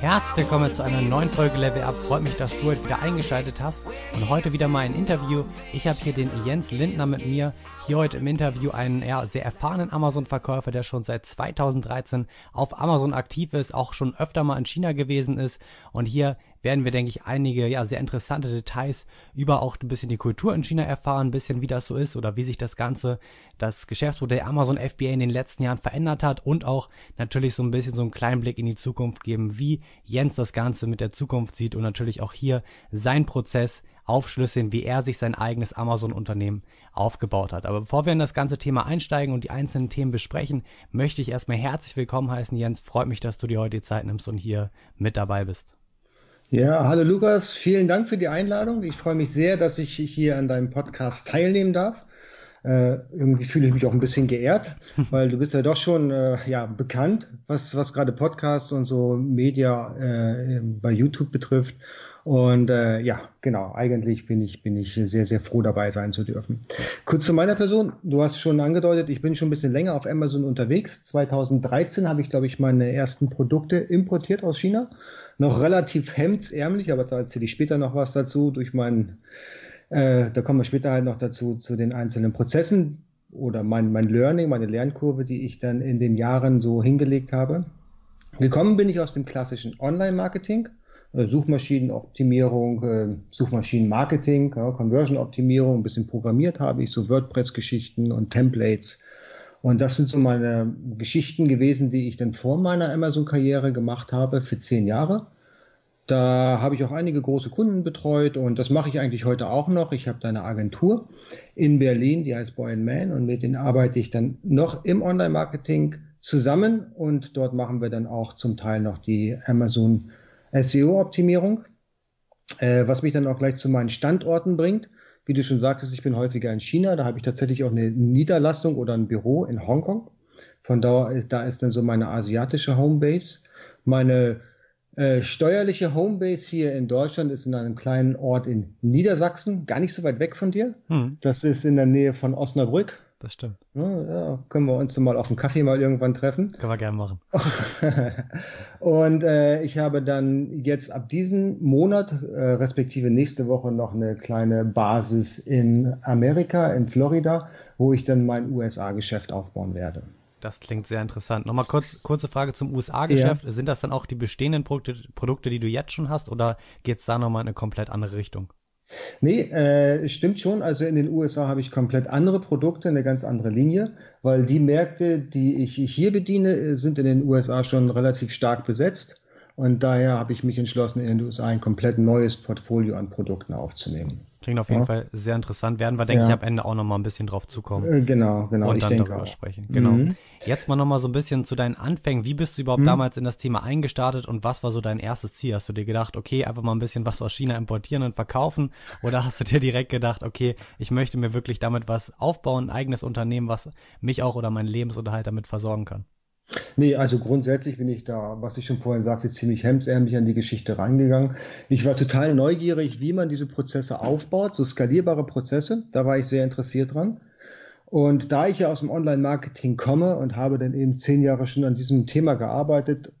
Herzlich willkommen zu einer neuen Folge Level Up. Freut mich, dass du heute wieder eingeschaltet hast und heute wieder mal ein Interview. Ich habe hier den Jens Lindner mit mir. Hier heute im Interview einen ja, sehr erfahrenen Amazon-Verkäufer, der schon seit 2013 auf Amazon aktiv ist, auch schon öfter mal in China gewesen ist. Und hier werden wir, denke ich, einige ja sehr interessante Details über auch ein bisschen die Kultur in China erfahren, ein bisschen wie das so ist oder wie sich das Ganze, das Geschäftsmodell Amazon FBA in den letzten Jahren verändert hat und auch natürlich so ein bisschen so einen kleinen Blick in die Zukunft geben, wie Jens das Ganze mit der Zukunft sieht und natürlich auch hier sein Prozess aufschlüsseln, wie er sich sein eigenes Amazon-Unternehmen aufgebaut hat. Aber bevor wir in das ganze Thema einsteigen und die einzelnen Themen besprechen, möchte ich erstmal herzlich willkommen heißen. Jens, freut mich, dass du dir heute die Zeit nimmst und hier mit dabei bist. Ja, hallo Lukas, vielen Dank für die Einladung. Ich freue mich sehr, dass ich hier an deinem Podcast teilnehmen darf. Äh, irgendwie fühle ich mich auch ein bisschen geehrt, weil du bist ja doch schon äh, ja, bekannt, was, was gerade Podcasts und so Media äh, bei YouTube betrifft. Und äh, ja, genau, eigentlich bin ich, bin ich sehr, sehr froh dabei sein zu dürfen. Kurz zu meiner Person. Du hast schon angedeutet, ich bin schon ein bisschen länger auf Amazon unterwegs. 2013 habe ich, glaube ich, meine ersten Produkte importiert aus China noch relativ hemdsärmlich, aber da erzähle ich später noch was dazu, durch meinen, äh, da kommen wir später halt noch dazu, zu den einzelnen Prozessen oder mein, mein Learning, meine Lernkurve, die ich dann in den Jahren so hingelegt habe. Gekommen bin ich aus dem klassischen Online-Marketing, äh, Suchmaschinenoptimierung, äh, Suchmaschinenmarketing, Conversion-Optimierung, ein bisschen programmiert habe ich, so WordPress-Geschichten und Templates und das sind so meine Geschichten gewesen, die ich dann vor meiner Amazon-Karriere gemacht habe für zehn Jahre. Da habe ich auch einige große Kunden betreut und das mache ich eigentlich heute auch noch. Ich habe da eine Agentur in Berlin, die heißt Boy Man und mit denen arbeite ich dann noch im Online-Marketing zusammen und dort machen wir dann auch zum Teil noch die Amazon SEO-Optimierung, äh, was mich dann auch gleich zu meinen Standorten bringt. Wie du schon sagtest, ich bin häufiger in China. Da habe ich tatsächlich auch eine Niederlassung oder ein Büro in Hongkong. Von da ist, da ist dann so meine asiatische Homebase. Meine äh, steuerliche Homebase hier in Deutschland ist in einem kleinen Ort in Niedersachsen, gar nicht so weit weg von dir. Hm. Das ist in der Nähe von Osnabrück das stimmt. Ja, ja, können wir uns mal auf einen Kaffee mal irgendwann treffen. Können wir gerne machen. und äh, ich habe dann jetzt ab diesem Monat, äh, respektive nächste Woche, noch eine kleine Basis in Amerika, in Florida, wo ich dann mein USA-Geschäft aufbauen werde. Das klingt sehr interessant. Nochmal kurz, kurze Frage zum USA-Geschäft. Ja. Sind das dann auch die bestehenden Produkte, Produkte, die du jetzt schon hast, oder geht es da nochmal in eine komplett andere Richtung? Nee, äh, stimmt schon. Also in den USA habe ich komplett andere Produkte, eine ganz andere Linie, weil die Märkte, die ich hier bediene, sind in den USA schon relativ stark besetzt. Und daher habe ich mich entschlossen, in den USA ein komplett neues Portfolio an Produkten aufzunehmen. Klingt auf jeden ja. Fall sehr interessant. Werden wir, denke ja. ich, am Ende auch noch mal ein bisschen drauf zukommen. Äh, genau, genau. Und dann darüber auch. sprechen. Genau. Mhm. Jetzt mal noch mal so ein bisschen zu deinen Anfängen. Wie bist du überhaupt mhm. damals in das Thema eingestartet und was war so dein erstes Ziel? Hast du dir gedacht, okay, einfach mal ein bisschen was aus China importieren und verkaufen? Oder hast du dir direkt gedacht, okay, ich möchte mir wirklich damit was aufbauen, ein eigenes Unternehmen, was mich auch oder meinen Lebensunterhalt damit versorgen kann? Nee, also grundsätzlich bin ich da, was ich schon vorhin sagte, ziemlich hemsärmlich an die Geschichte reingegangen. Ich war total neugierig, wie man diese Prozesse aufbaut, so skalierbare Prozesse. Da war ich sehr interessiert dran. Und da ich ja aus dem Online-Marketing komme und habe dann eben zehn Jahre schon an diesem Thema gearbeitet,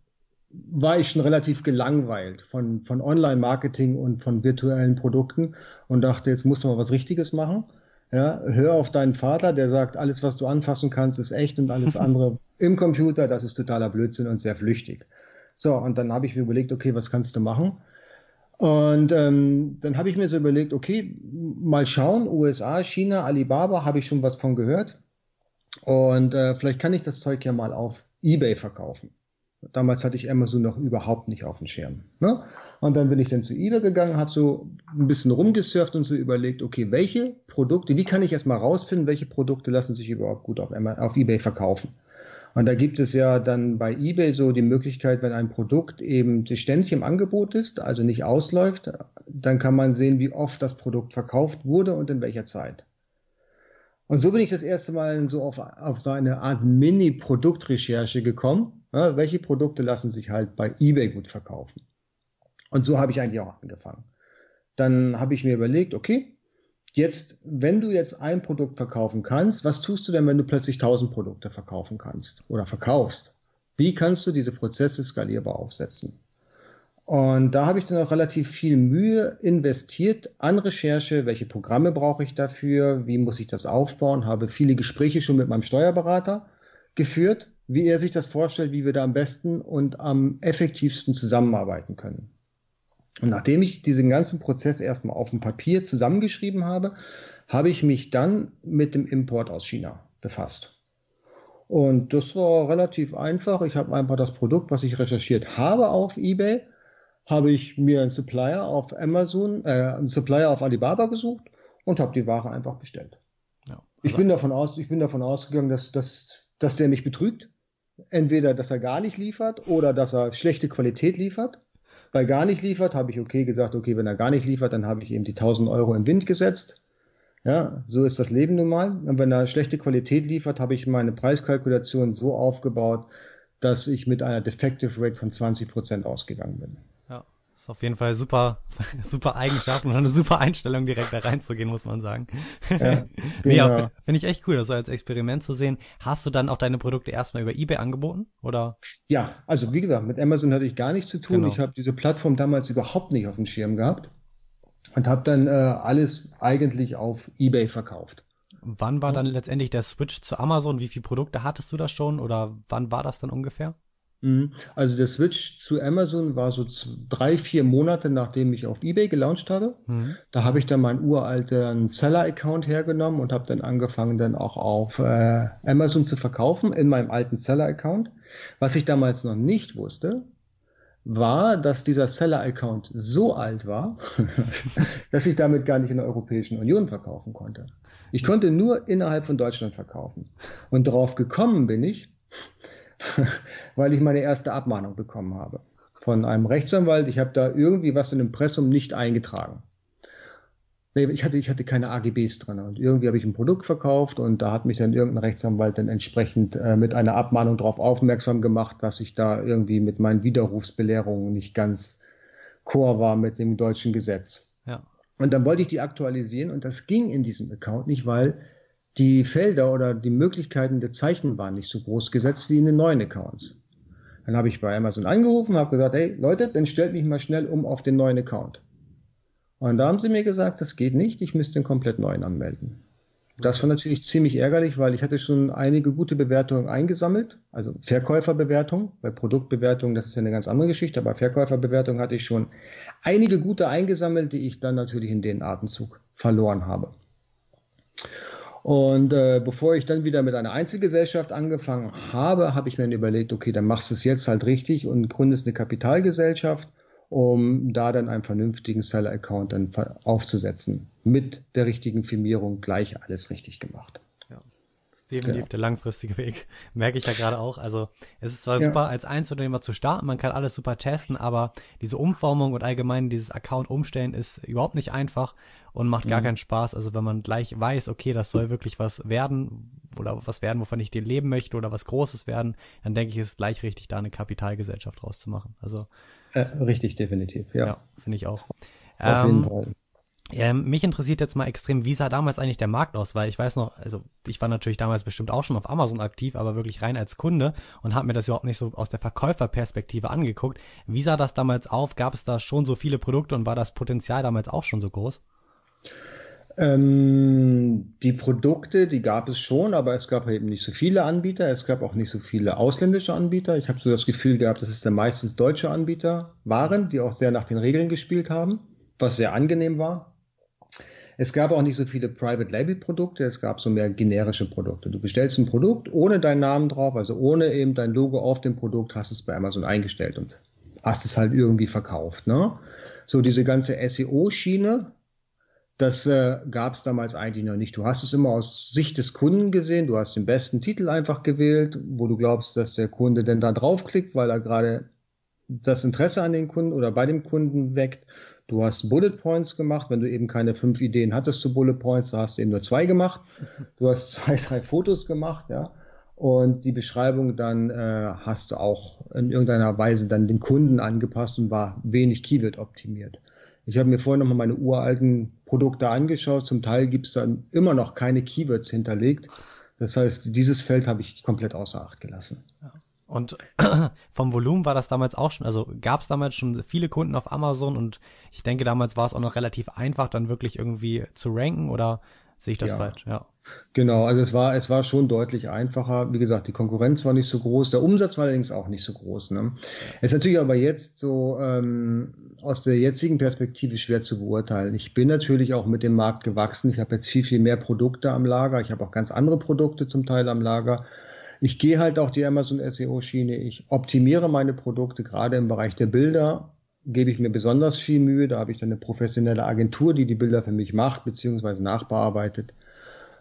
war ich schon relativ gelangweilt von, von Online-Marketing und von virtuellen Produkten und dachte, jetzt muss man was Richtiges machen. Ja, hör auf deinen Vater, der sagt, alles, was du anfassen kannst, ist echt und alles andere im Computer, das ist totaler Blödsinn und sehr flüchtig. So, und dann habe ich mir überlegt, okay, was kannst du machen? Und ähm, dann habe ich mir so überlegt, okay, mal schauen, USA, China, Alibaba, habe ich schon was von gehört. Und äh, vielleicht kann ich das Zeug ja mal auf eBay verkaufen. Damals hatte ich Amazon noch überhaupt nicht auf dem Schirm. Ne? Und dann bin ich dann zu eBay gegangen, habe so ein bisschen rumgesurft und so überlegt, okay, welche Produkte, wie kann ich erstmal rausfinden, welche Produkte lassen sich überhaupt gut auf, auf eBay verkaufen? Und da gibt es ja dann bei eBay so die Möglichkeit, wenn ein Produkt eben ständig im Angebot ist, also nicht ausläuft, dann kann man sehen, wie oft das Produkt verkauft wurde und in welcher Zeit. Und so bin ich das erste Mal so auf, auf so eine Art Mini-Produktrecherche gekommen. Ja, welche Produkte lassen sich halt bei eBay gut verkaufen? Und so habe ich eigentlich auch angefangen. Dann habe ich mir überlegt, okay, Jetzt, wenn du jetzt ein Produkt verkaufen kannst, was tust du denn, wenn du plötzlich 1000 Produkte verkaufen kannst oder verkaufst? Wie kannst du diese Prozesse skalierbar aufsetzen? Und da habe ich dann auch relativ viel Mühe investiert an Recherche. Welche Programme brauche ich dafür? Wie muss ich das aufbauen? Habe viele Gespräche schon mit meinem Steuerberater geführt, wie er sich das vorstellt, wie wir da am besten und am effektivsten zusammenarbeiten können. Und nachdem ich diesen ganzen Prozess erstmal auf dem Papier zusammengeschrieben habe, habe ich mich dann mit dem Import aus China befasst. Und das war relativ einfach. Ich habe einfach das Produkt, was ich recherchiert habe auf eBay, habe ich mir einen Supplier auf Amazon, äh, einen Supplier auf Alibaba gesucht und habe die Ware einfach bestellt. Ja, also ich bin davon aus, ich bin davon ausgegangen, dass, dass, dass der mich betrügt. Entweder, dass er gar nicht liefert oder dass er schlechte Qualität liefert. Bei gar nicht liefert habe ich okay gesagt, okay, wenn er gar nicht liefert, dann habe ich eben die 1000 Euro im Wind gesetzt. Ja, so ist das Leben nun mal. Und wenn er schlechte Qualität liefert, habe ich meine Preiskalkulation so aufgebaut, dass ich mit einer Defective Rate von 20 Prozent ausgegangen bin. Das ist auf jeden Fall super, super Eigenschaft und eine super Einstellung, direkt da reinzugehen, muss man sagen. Ja, nee, genau. finde ich echt cool, das so als Experiment zu sehen. Hast du dann auch deine Produkte erstmal über eBay angeboten, oder? Ja, also wie gesagt, mit Amazon hatte ich gar nichts zu tun. Genau. Ich habe diese Plattform damals überhaupt nicht auf dem Schirm gehabt und habe dann äh, alles eigentlich auf eBay verkauft. Wann war dann letztendlich der Switch zu Amazon? Wie viele Produkte hattest du da schon oder wann war das dann ungefähr? Mhm. Also der Switch zu Amazon war so drei, vier Monate, nachdem ich auf eBay gelauncht habe. Mhm. Da habe ich dann meinen uralten Seller-Account hergenommen und habe dann angefangen, dann auch auf äh, Amazon zu verkaufen in meinem alten Seller-Account. Was ich damals noch nicht wusste, war, dass dieser Seller-Account so alt war, dass ich damit gar nicht in der Europäischen Union verkaufen konnte. Ich konnte nur innerhalb von Deutschland verkaufen. Und darauf gekommen bin ich, weil ich meine erste Abmahnung bekommen habe von einem Rechtsanwalt. Ich habe da irgendwie was in Impressum nicht eingetragen. Ich hatte, ich hatte keine AGBs drin und irgendwie habe ich ein Produkt verkauft und da hat mich dann irgendein Rechtsanwalt dann entsprechend äh, mit einer Abmahnung darauf aufmerksam gemacht, dass ich da irgendwie mit meinen Widerrufsbelehrungen nicht ganz chor war mit dem deutschen Gesetz. Ja. Und dann wollte ich die aktualisieren und das ging in diesem Account nicht, weil die Felder oder die Möglichkeiten der Zeichen waren nicht so groß gesetzt wie in den neuen Accounts. Dann habe ich bei Amazon angerufen und habe gesagt, hey Leute, dann stellt mich mal schnell um auf den neuen Account. Und da haben sie mir gesagt, das geht nicht, ich müsste den komplett neuen anmelden. Das war natürlich ziemlich ärgerlich, weil ich hatte schon einige gute Bewertungen eingesammelt, also Verkäuferbewertungen. Bei Produktbewertungen, das ist ja eine ganz andere Geschichte, aber Verkäuferbewertungen hatte ich schon einige gute eingesammelt, die ich dann natürlich in den Atemzug verloren habe. Und äh, bevor ich dann wieder mit einer Einzelgesellschaft angefangen habe, habe ich mir überlegt, okay, dann machst du es jetzt halt richtig und gründest eine Kapitalgesellschaft, um da dann einen vernünftigen Seller-Account dann aufzusetzen. Mit der richtigen Firmierung gleich alles richtig gemacht definitiv genau. der langfristige Weg. Merke ich ja gerade auch. Also es ist zwar ja. super, als Einzelunternehmer zu starten, man kann alles super testen, aber diese Umformung und allgemein dieses Account umstellen ist überhaupt nicht einfach und macht gar mhm. keinen Spaß. Also wenn man gleich weiß, okay, das soll wirklich was werden oder was werden, wovon ich den leben möchte oder was Großes werden, dann denke ich, ist es gleich richtig, da eine Kapitalgesellschaft rauszumachen. Also äh, richtig, definitiv, ja. ja finde ich auch. Auf jeden ähm, Fall. Ähm, mich interessiert jetzt mal extrem, wie sah damals eigentlich der Markt aus? Weil ich weiß noch, also ich war natürlich damals bestimmt auch schon auf Amazon aktiv, aber wirklich rein als Kunde und habe mir das überhaupt nicht so aus der Verkäuferperspektive angeguckt. Wie sah das damals auf? Gab es da schon so viele Produkte und war das Potenzial damals auch schon so groß? Ähm, die Produkte, die gab es schon, aber es gab eben nicht so viele Anbieter. Es gab auch nicht so viele ausländische Anbieter. Ich habe so das Gefühl gehabt, dass es dann meistens deutsche Anbieter waren, die auch sehr nach den Regeln gespielt haben, was sehr angenehm war. Es gab auch nicht so viele Private Label Produkte, es gab so mehr generische Produkte. Du bestellst ein Produkt ohne deinen Namen drauf, also ohne eben dein Logo auf dem Produkt, hast es bei Amazon eingestellt und hast es halt irgendwie verkauft. Ne? So diese ganze SEO-Schiene, das äh, gab es damals eigentlich noch nicht. Du hast es immer aus Sicht des Kunden gesehen. Du hast den besten Titel einfach gewählt, wo du glaubst, dass der Kunde denn da draufklickt, weil er gerade das Interesse an den Kunden oder bei dem Kunden weckt. Du hast Bullet Points gemacht, wenn du eben keine fünf Ideen hattest zu Bullet Points, da hast du eben nur zwei gemacht. Du hast zwei, drei Fotos gemacht, ja. Und die Beschreibung dann äh, hast du auch in irgendeiner Weise dann den Kunden angepasst und war wenig Keyword optimiert. Ich habe mir vorhin nochmal meine uralten Produkte angeschaut. Zum Teil gibt es dann immer noch keine Keywords hinterlegt. Das heißt, dieses Feld habe ich komplett außer Acht gelassen. Und vom Volumen war das damals auch schon, also gab es damals schon viele Kunden auf Amazon und ich denke, damals war es auch noch relativ einfach, dann wirklich irgendwie zu ranken oder sehe ich das Ja. falsch? Ja. Genau, also es war, es war schon deutlich einfacher. Wie gesagt, die Konkurrenz war nicht so groß, der Umsatz war allerdings auch nicht so groß. Ne? Es ist natürlich aber jetzt so ähm, aus der jetzigen Perspektive schwer zu beurteilen. Ich bin natürlich auch mit dem Markt gewachsen. Ich habe jetzt viel, viel mehr Produkte am Lager. Ich habe auch ganz andere Produkte zum Teil am Lager. Ich gehe halt auch die Amazon SEO-Schiene. Ich optimiere meine Produkte, gerade im Bereich der Bilder gebe ich mir besonders viel Mühe. Da habe ich dann eine professionelle Agentur, die die Bilder für mich macht, beziehungsweise nachbearbeitet.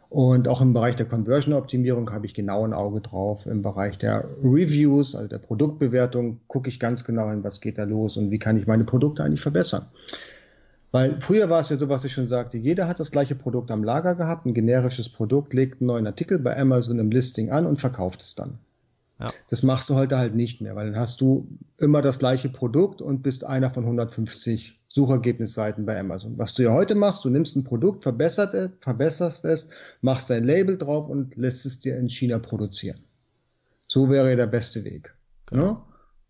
Und auch im Bereich der Conversion-Optimierung habe ich genau ein Auge drauf. Im Bereich der Reviews, also der Produktbewertung, gucke ich ganz genau hin, was geht da los und wie kann ich meine Produkte eigentlich verbessern. Weil früher war es ja so, was ich schon sagte, jeder hat das gleiche Produkt am Lager gehabt, ein generisches Produkt, legt einen neuen Artikel bei Amazon im Listing an und verkauft es dann. Ja. Das machst du heute halt nicht mehr, weil dann hast du immer das gleiche Produkt und bist einer von 150 Suchergebnisseiten bei Amazon. Was du ja heute machst, du nimmst ein Produkt, verbessert es, verbesserst es, machst dein Label drauf und lässt es dir in China produzieren. So wäre ja der beste Weg. Genau. Ne?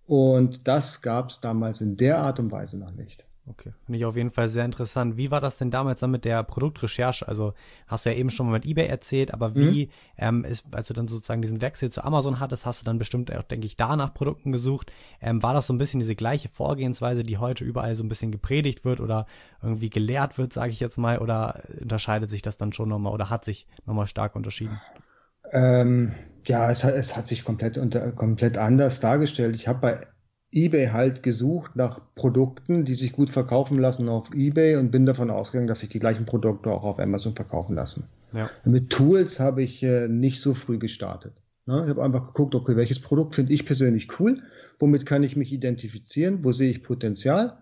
Und das gab es damals in der Art und Weise noch nicht. Okay, finde ich auf jeden Fall sehr interessant. Wie war das denn damals dann mit der Produktrecherche? Also hast du ja eben schon mal mit eBay erzählt, aber wie ähm, ist, als du dann sozusagen diesen Wechsel zu Amazon hattest, hast du dann bestimmt auch, denke ich, da nach Produkten gesucht. Ähm, war das so ein bisschen diese gleiche Vorgehensweise, die heute überall so ein bisschen gepredigt wird oder irgendwie gelehrt wird, sage ich jetzt mal, oder unterscheidet sich das dann schon nochmal oder hat sich nochmal stark unterschieden? Ähm, ja, es hat, es hat sich komplett, unter, komplett anders dargestellt. Ich habe bei eBay halt gesucht nach Produkten, die sich gut verkaufen lassen auf eBay und bin davon ausgegangen, dass sich die gleichen Produkte auch auf Amazon verkaufen lassen. Ja. Mit Tools habe ich äh, nicht so früh gestartet. Ne? Ich habe einfach geguckt, okay, welches Produkt finde ich persönlich cool, womit kann ich mich identifizieren, wo sehe ich Potenzial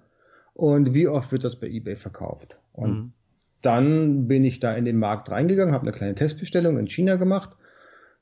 und wie oft wird das bei eBay verkauft. Und Mhm. dann bin ich da in den Markt reingegangen, habe eine kleine Testbestellung in China gemacht,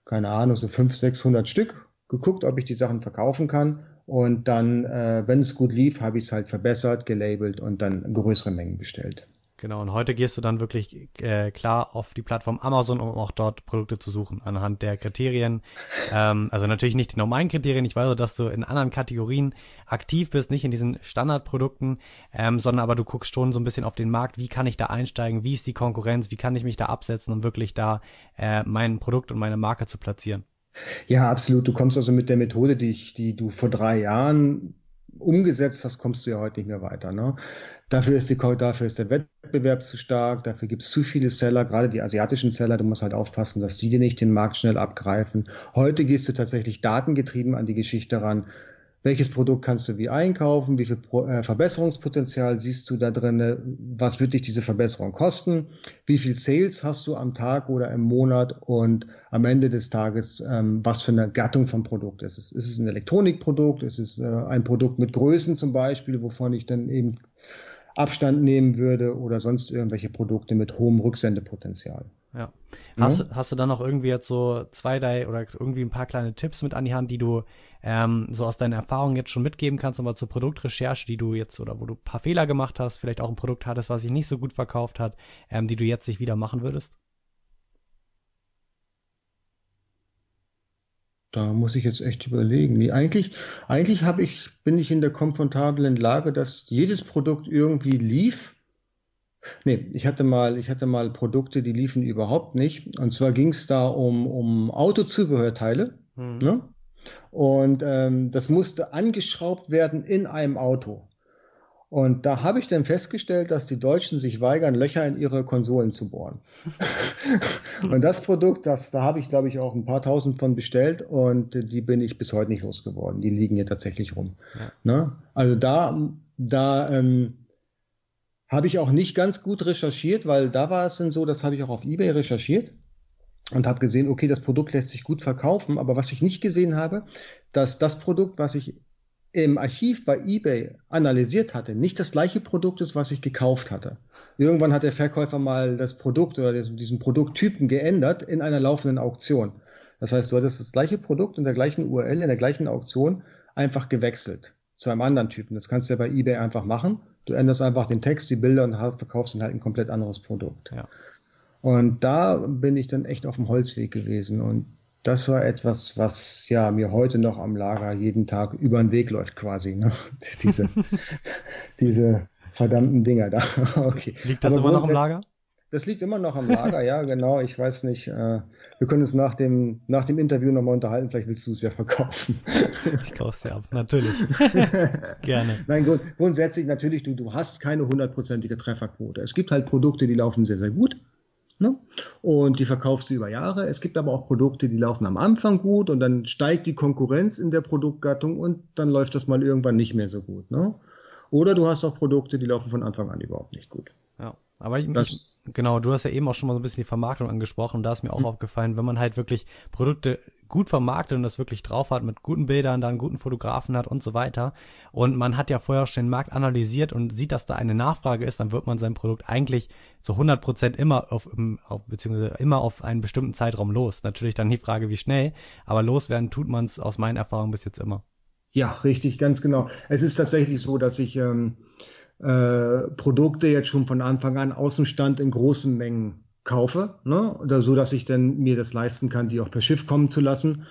keine Ahnung, so 500, 600 Stück, geguckt, ob ich die Sachen verkaufen kann. Und dann, äh, wenn es gut lief, habe ich es halt verbessert, gelabelt und dann größere Mengen bestellt. Genau, und heute gehst du dann wirklich äh, klar auf die Plattform Amazon, um auch dort Produkte zu suchen, anhand der Kriterien. Ähm, also natürlich nicht die normalen Kriterien. Ich weiß auch, dass du in anderen Kategorien aktiv bist, nicht in diesen Standardprodukten, ähm, sondern aber du guckst schon so ein bisschen auf den Markt, wie kann ich da einsteigen, wie ist die Konkurrenz, wie kann ich mich da absetzen, um wirklich da äh, mein Produkt und meine Marke zu platzieren. Ja, absolut. Du kommst also mit der Methode, die, ich, die du vor drei Jahren umgesetzt hast, kommst du ja heute nicht mehr weiter. Ne? Dafür ist, die, dafür ist der Wettbewerb zu stark, dafür gibt es zu viele Seller, gerade die asiatischen Seller. Du musst halt aufpassen, dass die dir nicht den Markt schnell abgreifen. Heute gehst du tatsächlich datengetrieben an die Geschichte ran. Welches Produkt kannst du wie einkaufen? Wie viel Pro äh, Verbesserungspotenzial siehst du da drin? Was wird dich diese Verbesserung kosten? Wie viel Sales hast du am Tag oder im Monat? Und am Ende des Tages, ähm, was für eine Gattung von Produkt ist es? Ist es ein Elektronikprodukt? Ist es äh, ein Produkt mit Größen zum Beispiel, wovon ich dann eben Abstand nehmen würde oder sonst irgendwelche Produkte mit hohem Rücksendepotenzial? Ja. Hast, ja. hast du dann noch irgendwie jetzt so zwei, drei oder irgendwie ein paar kleine Tipps mit an die Hand, die du ähm, so aus deiner Erfahrung jetzt schon mitgeben kannst, aber zur Produktrecherche, die du jetzt oder wo du ein paar Fehler gemacht hast, vielleicht auch ein Produkt hattest, was sich nicht so gut verkauft hat, ähm, die du jetzt nicht wieder machen würdest? Da muss ich jetzt echt überlegen. Nee, eigentlich, eigentlich ich, bin ich in der komfortablen Lage, dass jedes Produkt irgendwie lief. Nee, ich hatte mal, ich hatte mal Produkte, die liefen überhaupt nicht. Und zwar ging es da um, um Autozubehörteile. Mhm. Ne? Und ähm, das musste angeschraubt werden in einem Auto. Und da habe ich dann festgestellt, dass die Deutschen sich weigern, Löcher in ihre Konsolen zu bohren. und das Produkt, das, da habe ich, glaube ich, auch ein paar tausend von bestellt und die bin ich bis heute nicht losgeworden. Die liegen hier tatsächlich rum. Ja. Ne? Also da, da ähm, habe ich auch nicht ganz gut recherchiert, weil da war es dann so, das habe ich auch auf eBay recherchiert und habe gesehen, okay, das Produkt lässt sich gut verkaufen, aber was ich nicht gesehen habe, dass das Produkt, was ich im Archiv bei eBay analysiert hatte, nicht das gleiche Produkt ist, was ich gekauft hatte. Irgendwann hat der Verkäufer mal das Produkt oder diesen Produkttypen geändert in einer laufenden Auktion. Das heißt, du hattest das gleiche Produkt in der gleichen URL, in der gleichen Auktion einfach gewechselt zu einem anderen Typen. Das kannst du ja bei eBay einfach machen. Du änderst einfach den Text, die Bilder und verkaufst dann halt ein komplett anderes Produkt. Ja. Und da bin ich dann echt auf dem Holzweg gewesen. Und das war etwas, was ja mir heute noch am Lager jeden Tag über den Weg läuft, quasi. Ne? diese, diese verdammten Dinger da. okay. Liegt das Aber immer noch im Lager? Das liegt immer noch am Lager, ja, genau. Ich weiß nicht. Äh, wir können uns nach dem, nach dem Interview nochmal unterhalten. Vielleicht willst du es ja verkaufen. Ich kaufe es dir ab, natürlich. Gerne. Nein, grund, grundsätzlich natürlich, du, du hast keine hundertprozentige Trefferquote. Es gibt halt Produkte, die laufen sehr, sehr gut. Ne? Und die verkaufst du über Jahre. Es gibt aber auch Produkte, die laufen am Anfang gut und dann steigt die Konkurrenz in der Produktgattung und dann läuft das mal irgendwann nicht mehr so gut. Ne? Oder du hast auch Produkte, die laufen von Anfang an überhaupt nicht gut. Ja. Aber ich, ich, genau, du hast ja eben auch schon mal so ein bisschen die Vermarktung angesprochen und da ist mir auch mhm. aufgefallen, wenn man halt wirklich Produkte gut vermarktet und das wirklich drauf hat, mit guten Bildern, dann guten Fotografen hat und so weiter und man hat ja vorher schon den Markt analysiert und sieht, dass da eine Nachfrage ist, dann wird man sein Produkt eigentlich zu 100 Prozent immer auf, auf, beziehungsweise immer auf einen bestimmten Zeitraum los. Natürlich dann die Frage, wie schnell, aber loswerden tut man es aus meinen Erfahrungen bis jetzt immer. Ja, richtig, ganz genau. Es ist tatsächlich so, dass ich ähm, äh, Produkte jetzt schon von Anfang an aus dem Stand in großen Mengen kaufe, ne? oder so, dass ich dann mir das leisten kann, die auch per Schiff kommen zu lassen.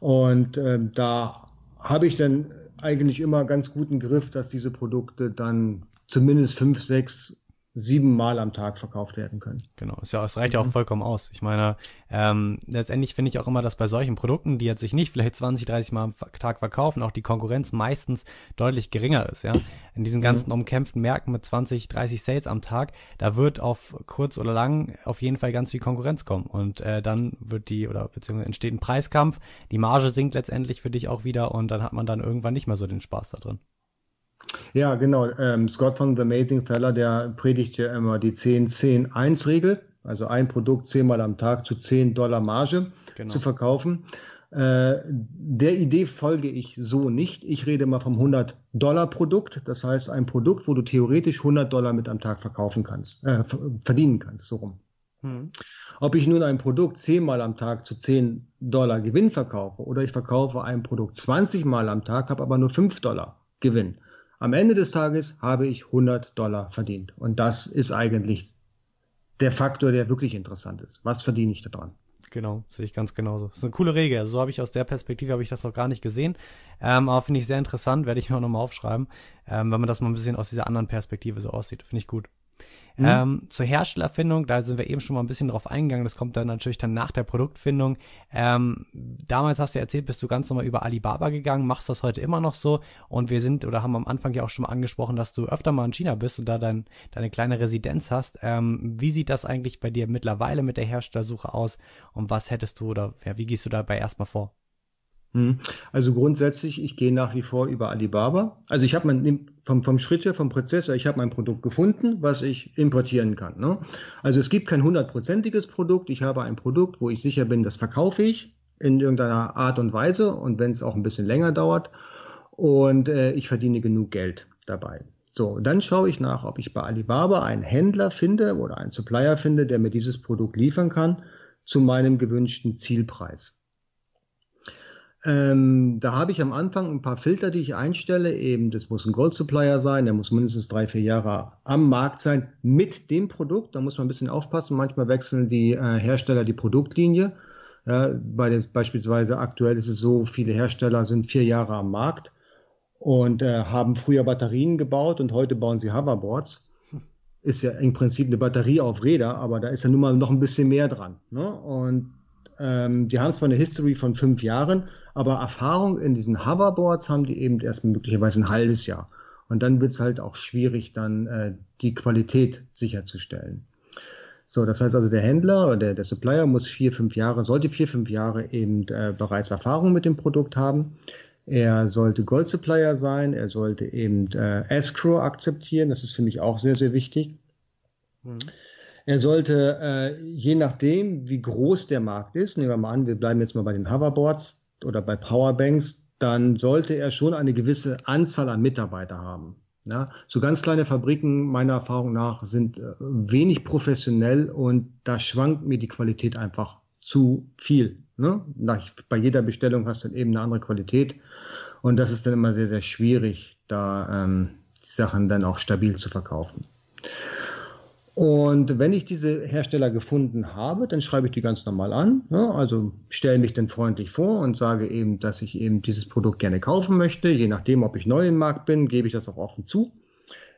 Und äh, da habe ich dann eigentlich immer ganz guten Griff, dass diese Produkte dann zumindest fünf, sechs siebenmal am Tag verkauft werden können. Genau, es reicht ja auch mhm. vollkommen aus. Ich meine, ähm, letztendlich finde ich auch immer, dass bei solchen Produkten, die jetzt sich nicht vielleicht 20, 30 Mal am Tag verkaufen, auch die Konkurrenz meistens deutlich geringer ist, ja. In diesen mhm. ganzen mhm. umkämpften Märkten mit 20, 30 Sales am Tag, da wird auf kurz oder lang auf jeden Fall ganz viel Konkurrenz kommen. Und äh, dann wird die, oder beziehungsweise entsteht ein Preiskampf, die Marge sinkt letztendlich für dich auch wieder und dann hat man dann irgendwann nicht mehr so den Spaß da drin. Ja, genau. Ähm, Scott von The Amazing Seller, der predigt ja immer die 10-10-1-Regel, also ein Produkt zehnmal am Tag zu 10 Dollar Marge genau. zu verkaufen. Äh, der Idee folge ich so nicht. Ich rede mal vom 100 Dollar Produkt. Das heißt, ein Produkt, wo du theoretisch 100 Dollar mit am Tag verkaufen kannst, äh, verdienen kannst, so rum. Hm. Ob ich nun ein Produkt zehnmal am Tag zu 10 Dollar Gewinn verkaufe oder ich verkaufe ein Produkt 20 Mal am Tag, habe aber nur 5 Dollar Gewinn. Am Ende des Tages habe ich 100 Dollar verdient. Und das ist eigentlich der Faktor, der wirklich interessant ist. Was verdiene ich daran? Genau, sehe ich ganz genauso. Das ist eine coole Regel. Also so habe ich aus der Perspektive habe ich das noch gar nicht gesehen. Ähm, aber finde ich sehr interessant, werde ich mir auch nochmal aufschreiben, ähm, wenn man das mal ein bisschen aus dieser anderen Perspektive so aussieht. Finde ich gut. Mhm. Ähm, zur Herstellerfindung, da sind wir eben schon mal ein bisschen drauf eingegangen. Das kommt dann natürlich dann nach der Produktfindung. Ähm, damals hast du erzählt, bist du ganz normal über Alibaba gegangen, machst das heute immer noch so. Und wir sind oder haben am Anfang ja auch schon mal angesprochen, dass du öfter mal in China bist und da dein, deine kleine Residenz hast. Ähm, wie sieht das eigentlich bei dir mittlerweile mit der Herstellersuche aus? Und was hättest du oder ja, wie gehst du dabei erstmal vor? Hm. Also grundsätzlich, ich gehe nach wie vor über Alibaba. Also ich habe mein vom, vom Schritt her, vom Prozessor, ich habe mein Produkt gefunden, was ich importieren kann. Ne? Also es gibt kein hundertprozentiges Produkt. Ich habe ein Produkt, wo ich sicher bin, das verkaufe ich in irgendeiner Art und Weise und wenn es auch ein bisschen länger dauert und äh, ich verdiene genug Geld dabei. So, dann schaue ich nach, ob ich bei Alibaba einen Händler finde oder einen Supplier finde, der mir dieses Produkt liefern kann zu meinem gewünschten Zielpreis. Ähm, da habe ich am Anfang ein paar Filter, die ich einstelle. Eben, das muss ein Gold-Supplier sein, der muss mindestens drei, vier Jahre am Markt sein mit dem Produkt. Da muss man ein bisschen aufpassen. Manchmal wechseln die äh, Hersteller die Produktlinie. Ja, bei den, beispielsweise aktuell ist es so, viele Hersteller sind vier Jahre am Markt und äh, haben früher Batterien gebaut und heute bauen sie Hoverboards. Ist ja im Prinzip eine Batterie auf Räder, aber da ist ja nun mal noch ein bisschen mehr dran. Ne? Und ähm, die haben zwar eine History von fünf Jahren, aber Erfahrung in diesen Hoverboards haben die eben erst möglicherweise ein halbes Jahr. Und dann wird es halt auch schwierig, dann äh, die Qualität sicherzustellen. So, das heißt also, der Händler oder der, der Supplier muss vier, fünf Jahre, sollte vier, fünf Jahre eben äh, bereits Erfahrung mit dem Produkt haben. Er sollte Gold Supplier sein, er sollte eben äh, Escrow akzeptieren, das ist für mich auch sehr, sehr wichtig. Mhm. Er sollte, äh, je nachdem, wie groß der Markt ist, nehmen wir mal an, wir bleiben jetzt mal bei den Hoverboards, oder bei Powerbanks, dann sollte er schon eine gewisse Anzahl an Mitarbeiter haben. Ja, so ganz kleine Fabriken, meiner Erfahrung nach, sind äh, wenig professionell und da schwankt mir die Qualität einfach zu viel. Ne? Bei jeder Bestellung hast du dann eben eine andere Qualität und das ist dann immer sehr, sehr schwierig, da ähm, die Sachen dann auch stabil zu verkaufen. Und wenn ich diese Hersteller gefunden habe, dann schreibe ich die ganz normal an. Ja, also stelle mich dann freundlich vor und sage eben, dass ich eben dieses Produkt gerne kaufen möchte. Je nachdem, ob ich neu im Markt bin, gebe ich das auch offen zu.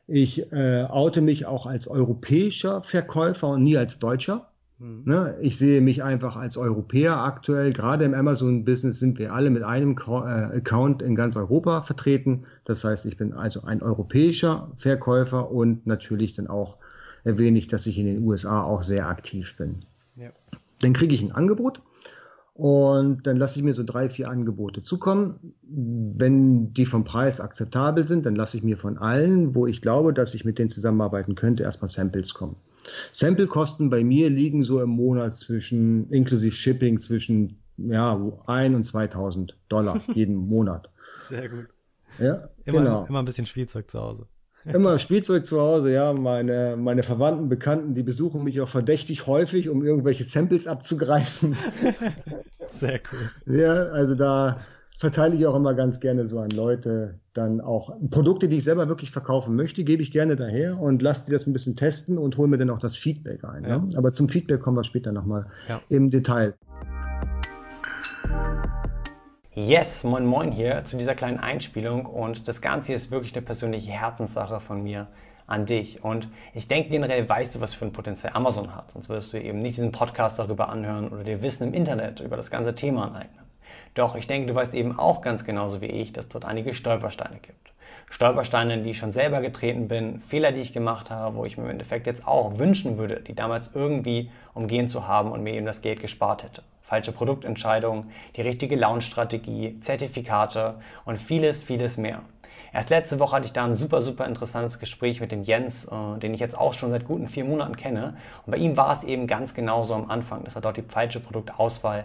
Ich äh, oute mich auch als europäischer Verkäufer und nie als Deutscher. Mhm. Ne, ich sehe mich einfach als Europäer aktuell. Gerade im Amazon-Business sind wir alle mit einem äh, Account in ganz Europa vertreten. Das heißt, ich bin also ein europäischer Verkäufer und natürlich dann auch erwähne ich, dass ich in den USA auch sehr aktiv bin. Ja. Dann kriege ich ein Angebot und dann lasse ich mir so drei, vier Angebote zukommen. Wenn die vom Preis akzeptabel sind, dann lasse ich mir von allen, wo ich glaube, dass ich mit denen zusammenarbeiten könnte, erstmal Samples kommen. Sample-Kosten bei mir liegen so im Monat zwischen, inklusive Shipping, zwischen ja, 1 und 2000 Dollar jeden Monat. Sehr gut. Ja, immer, genau. immer ein bisschen Spielzeug zu Hause. Immer Spielzeug zu Hause, ja. Meine, meine Verwandten, Bekannten, die besuchen mich auch verdächtig häufig, um irgendwelche Samples abzugreifen. Sehr cool. Ja, also da verteile ich auch immer ganz gerne so an Leute dann auch Produkte, die ich selber wirklich verkaufen möchte, gebe ich gerne daher und lasse die das ein bisschen testen und hole mir dann auch das Feedback ein. Ja. Ja? Aber zum Feedback kommen wir später nochmal ja. im Detail. Yes, moin moin hier zu dieser kleinen Einspielung und das Ganze ist wirklich eine persönliche Herzenssache von mir an dich und ich denke generell weißt du, was für ein Potenzial Amazon hat, sonst würdest du eben nicht diesen Podcast darüber anhören oder dir Wissen im Internet über das ganze Thema aneignen. Doch ich denke, du weißt eben auch ganz genauso wie ich, dass dort einige Stolpersteine gibt. Stolpersteine, in die ich schon selber getreten bin, Fehler, die ich gemacht habe, wo ich mir im Endeffekt jetzt auch wünschen würde, die damals irgendwie umgehen zu haben und mir eben das Geld gespart hätte falsche Produktentscheidungen, die richtige Launch-Strategie, Zertifikate und vieles, vieles mehr. Erst letzte Woche hatte ich da ein super, super interessantes Gespräch mit dem Jens, äh, den ich jetzt auch schon seit guten vier Monaten kenne. Und bei ihm war es eben ganz genauso am Anfang, dass er dort die falsche Produktauswahl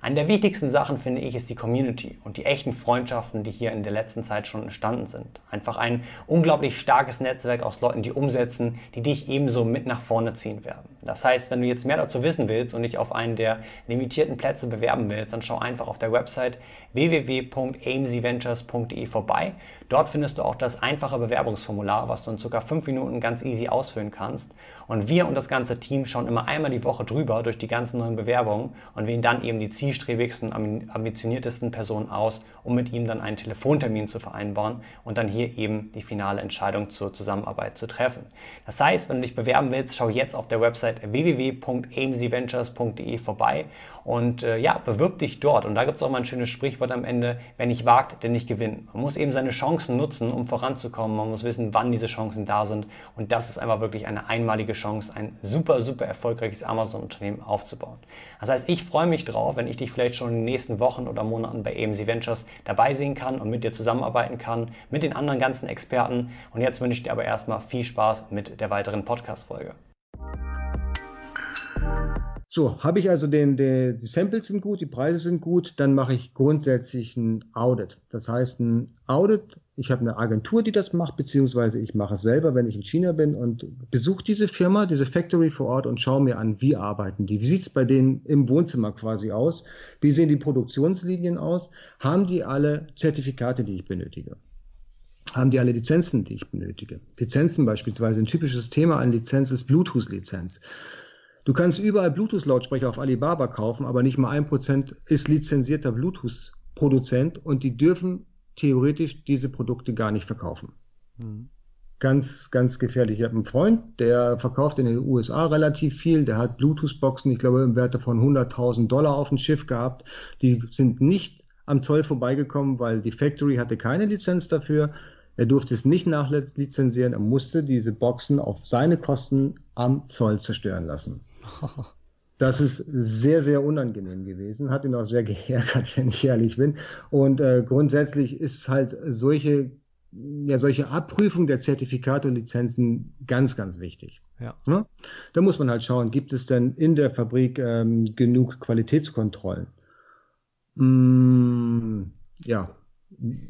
eine der wichtigsten Sachen, finde ich, ist die Community und die echten Freundschaften, die hier in der letzten Zeit schon entstanden sind. Einfach ein unglaublich starkes Netzwerk aus Leuten, die umsetzen, die dich ebenso mit nach vorne ziehen werden. Das heißt, wenn du jetzt mehr dazu wissen willst und dich auf einen der limitierten Plätze bewerben willst, dann schau einfach auf der Website www.amcventures.de vorbei. Dort findest du auch das einfache Bewerbungsformular, was du in ca. 5 Minuten ganz easy ausfüllen kannst. Und wir und das ganze Team schauen immer einmal die Woche drüber durch die ganzen neuen Bewerbungen und wählen dann eben die zielstrebigsten, ambitioniertesten Personen aus, um mit ihm dann einen Telefontermin zu vereinbaren und dann hier eben die finale Entscheidung zur Zusammenarbeit zu treffen. Das heißt, wenn du dich bewerben willst, schau jetzt auf der Website www.amcventures.de vorbei und äh, ja, bewirb dich dort. Und da gibt es auch mal ein schönes Sprichwort am Ende, wer nicht wagt, der nicht gewinnt. Man muss eben seine Chancen nutzen, um voranzukommen. Man muss wissen, wann diese Chancen da sind. Und das ist einfach wirklich eine einmalige Chance, ein super, super erfolgreiches Amazon-Unternehmen aufzubauen. Das heißt, ich freue mich drauf, wenn ich dich vielleicht schon in den nächsten Wochen oder Monaten bei AMC Ventures dabei sehen kann und mit dir zusammenarbeiten kann, mit den anderen ganzen Experten. Und jetzt wünsche ich dir aber erstmal viel Spaß mit der weiteren Podcast-Folge. So, habe ich also den, den, die Samples sind gut, die Preise sind gut, dann mache ich grundsätzlich ein Audit. Das heißt, ein Audit, ich habe eine Agentur, die das macht, beziehungsweise ich mache es selber, wenn ich in China bin und besuche diese Firma, diese Factory vor Ort und schaue mir an, wie arbeiten die, wie sieht es bei denen im Wohnzimmer quasi aus, wie sehen die Produktionslinien aus, haben die alle Zertifikate, die ich benötige haben die alle Lizenzen, die ich benötige. Lizenzen beispielsweise, ein typisches Thema an Lizenz ist Bluetooth-Lizenz. Du kannst überall Bluetooth-Lautsprecher auf Alibaba kaufen, aber nicht mal ein Prozent ist lizenzierter Bluetooth-Produzent und die dürfen theoretisch diese Produkte gar nicht verkaufen. Mhm. Ganz, ganz gefährlich. Ich habe einen Freund, der verkauft in den USA relativ viel. Der hat Bluetooth-Boxen, ich glaube, im Werte von 100.000 Dollar auf dem Schiff gehabt. Die sind nicht am Zoll vorbeigekommen, weil die Factory hatte keine Lizenz dafür. Er durfte es nicht nachlizenzieren. Er musste diese Boxen auf seine Kosten am Zoll zerstören lassen. Das ist sehr, sehr unangenehm gewesen, hat ihn auch sehr geärgert, wenn ich ehrlich bin. Und äh, grundsätzlich ist halt solche, ja, solche Abprüfung der Zertifikate und Lizenzen ganz, ganz wichtig. Ja. ja. Da muss man halt schauen, gibt es denn in der Fabrik ähm, genug Qualitätskontrollen? Mm, ja,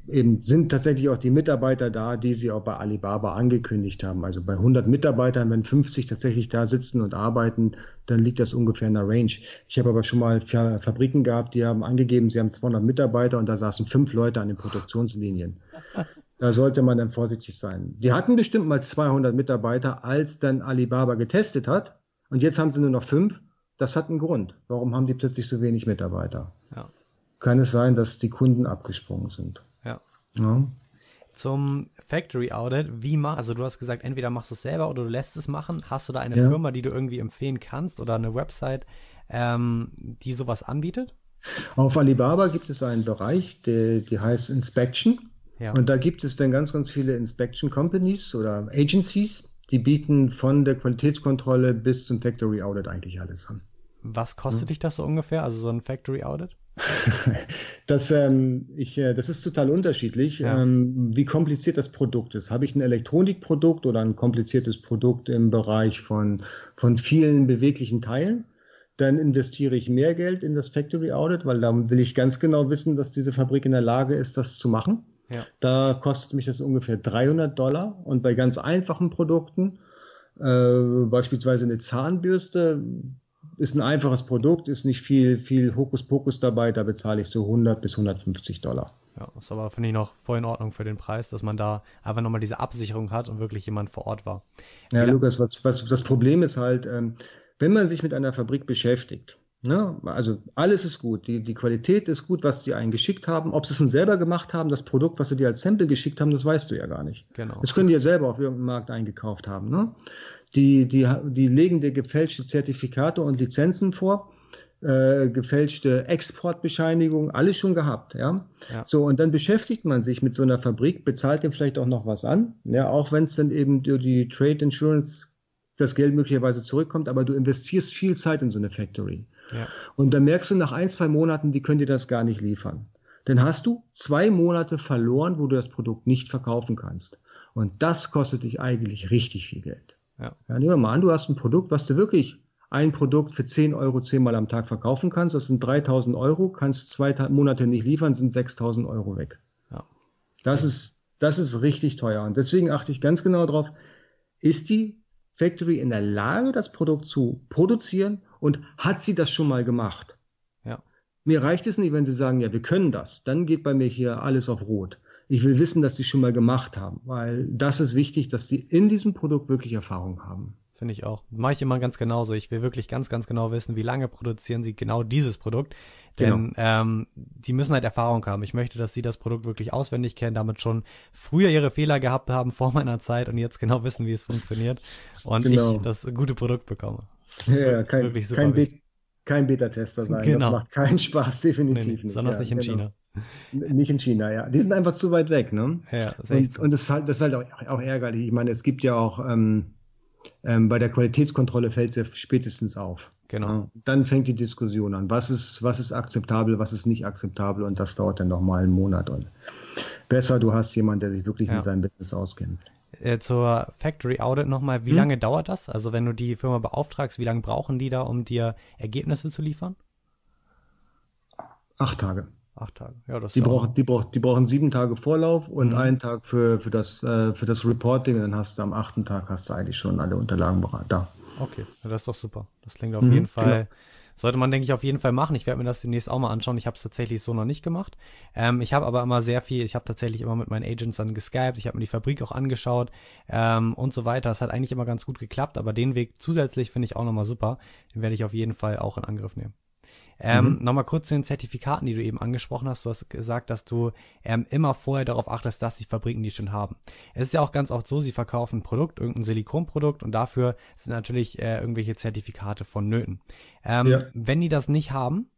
eben sind tatsächlich auch die Mitarbeiter da, die sie auch bei Alibaba angekündigt haben. Also bei 100 Mitarbeitern, wenn 50 tatsächlich da sitzen und arbeiten, dann liegt das ungefähr in der Range. Ich habe aber schon mal Fabriken gehabt, die haben angegeben, sie haben 200 Mitarbeiter und da saßen fünf Leute an den Produktionslinien. Da sollte man dann vorsichtig sein. Die hatten bestimmt mal 200 Mitarbeiter, als dann Alibaba getestet hat. Und jetzt haben sie nur noch fünf. Das hat einen Grund. Warum haben die plötzlich so wenig Mitarbeiter? Ja kann es sein, dass die Kunden abgesprungen sind. Ja. ja. Zum Factory Audit, wie mach, also du hast gesagt, entweder machst du es selber oder du lässt es machen. Hast du da eine ja. Firma, die du irgendwie empfehlen kannst oder eine Website, ähm, die sowas anbietet? Auf Alibaba gibt es einen Bereich, der, die heißt Inspection. Ja. Und da gibt es dann ganz, ganz viele Inspection Companies oder Agencies, die bieten von der Qualitätskontrolle bis zum Factory Audit eigentlich alles an. Was kostet ja. dich das so ungefähr, also so ein Factory Audit? Das, ähm, ich, äh, das ist total unterschiedlich, ja. ähm, wie kompliziert das Produkt ist. Habe ich ein Elektronikprodukt oder ein kompliziertes Produkt im Bereich von, von vielen beweglichen Teilen? Dann investiere ich mehr Geld in das Factory Audit, weil da will ich ganz genau wissen, dass diese Fabrik in der Lage ist, das zu machen. Ja. Da kostet mich das ungefähr 300 Dollar. Und bei ganz einfachen Produkten, äh, beispielsweise eine Zahnbürste, ist ein einfaches Produkt, ist nicht viel, viel Hokuspokus dabei, da bezahle ich so 100 bis 150 Dollar. Ja, ist aber, finde ich, noch voll in Ordnung für den Preis, dass man da einfach nochmal diese Absicherung hat und wirklich jemand vor Ort war. Ja, ja. Lukas, was, was, das Problem ist halt, ähm, wenn man sich mit einer Fabrik beschäftigt, Ne? Also alles ist gut, die, die Qualität ist gut, was die einen geschickt haben. Ob sie es nun selber gemacht haben, das Produkt, was sie dir als Sample geschickt haben, das weißt du ja gar nicht. Genau. Das können die ja selber auf irgendeinem Markt eingekauft haben. Ne? Die, die, die legen dir gefälschte Zertifikate und Lizenzen vor, äh, gefälschte Exportbescheinigungen, alles schon gehabt, ja? ja. So, und dann beschäftigt man sich mit so einer Fabrik, bezahlt dem vielleicht auch noch was an, ja, auch wenn es dann eben durch die Trade Insurance das Geld möglicherweise zurückkommt, aber du investierst viel Zeit in so eine Factory. Ja. Und dann merkst du nach ein, zwei Monaten, die können dir das gar nicht liefern. Dann hast du zwei Monate verloren, wo du das Produkt nicht verkaufen kannst. Und das kostet dich eigentlich richtig viel Geld. Ja. ja, nehmen wir mal an, du hast ein Produkt, was du wirklich ein Produkt für 10 Euro zehnmal am Tag verkaufen kannst. Das sind 3000 Euro, kannst zwei Monate nicht liefern, sind 6000 Euro weg. Ja. Das, ja. Ist, das ist richtig teuer. Und deswegen achte ich ganz genau darauf, ist die Factory in der Lage, das Produkt zu produzieren und hat sie das schon mal gemacht? Ja. Mir reicht es nicht, wenn sie sagen, ja, wir können das. Dann geht bei mir hier alles auf Rot. Ich will wissen, dass sie schon mal gemacht haben, weil das ist wichtig, dass sie in diesem Produkt wirklich Erfahrung haben. Finde ich auch. Mache ich immer ganz genauso. Ich will wirklich ganz, ganz genau wissen, wie lange produzieren sie genau dieses Produkt. Denn genau. ähm, die müssen halt Erfahrung haben. Ich möchte, dass sie das Produkt wirklich auswendig kennen, damit schon früher ihre Fehler gehabt haben vor meiner Zeit und jetzt genau wissen, wie es funktioniert. Und genau. ich das gute Produkt bekomme. Das ja, kein, kein, Be kein Beta-Tester sein. Genau. Das macht keinen Spaß, definitiv nee, nicht. Besonders ja, nicht in genau. China. Nicht in China, ja. Die sind einfach zu weit weg, ne? Ja, das und, so. und das ist halt, das ist halt auch, auch ärgerlich. Ich meine, es gibt ja auch ähm, ähm, bei der Qualitätskontrolle fällt es ja spätestens auf. Genau. Ja, dann fängt die Diskussion an. Was ist, was ist akzeptabel, was ist nicht akzeptabel? Und das dauert dann nochmal einen Monat. Und besser, du hast jemanden, der sich wirklich ja. mit seinem Business auskennt. äh, zur Factory Audit nochmal, wie hm? lange dauert das? Also wenn du die Firma beauftragst, wie lange brauchen die da, um dir Ergebnisse zu liefern? Acht Tage. Acht Tage. Ja, das die, brauchen, die, brauch, die brauchen sieben Tage Vorlauf und mhm. einen Tag für, für, das, äh, für das Reporting. Und dann hast du am achten Tag hast du eigentlich schon alle Unterlagen da. Okay, ja, das ist doch super. Das klingt auf mhm, jeden Fall. Genau. Sollte man, denke ich, auf jeden Fall machen. Ich werde mir das demnächst auch mal anschauen. Ich habe es tatsächlich so noch nicht gemacht. Ähm, ich habe aber immer sehr viel, ich habe tatsächlich immer mit meinen Agents dann geskypt, ich habe mir die Fabrik auch angeschaut ähm, und so weiter. Es hat eigentlich immer ganz gut geklappt, aber den Weg zusätzlich finde ich auch nochmal super. Den werde ich auf jeden Fall auch in Angriff nehmen. Ähm, mhm. Nochmal kurz zu den Zertifikaten, die du eben angesprochen hast. Du hast gesagt, dass du ähm, immer vorher darauf achtest, dass die Fabriken die schon haben. Es ist ja auch ganz oft so, sie verkaufen ein Produkt, irgendein Silikonprodukt und dafür sind natürlich äh, irgendwelche Zertifikate vonnöten. Ähm, ja. Wenn die das nicht haben,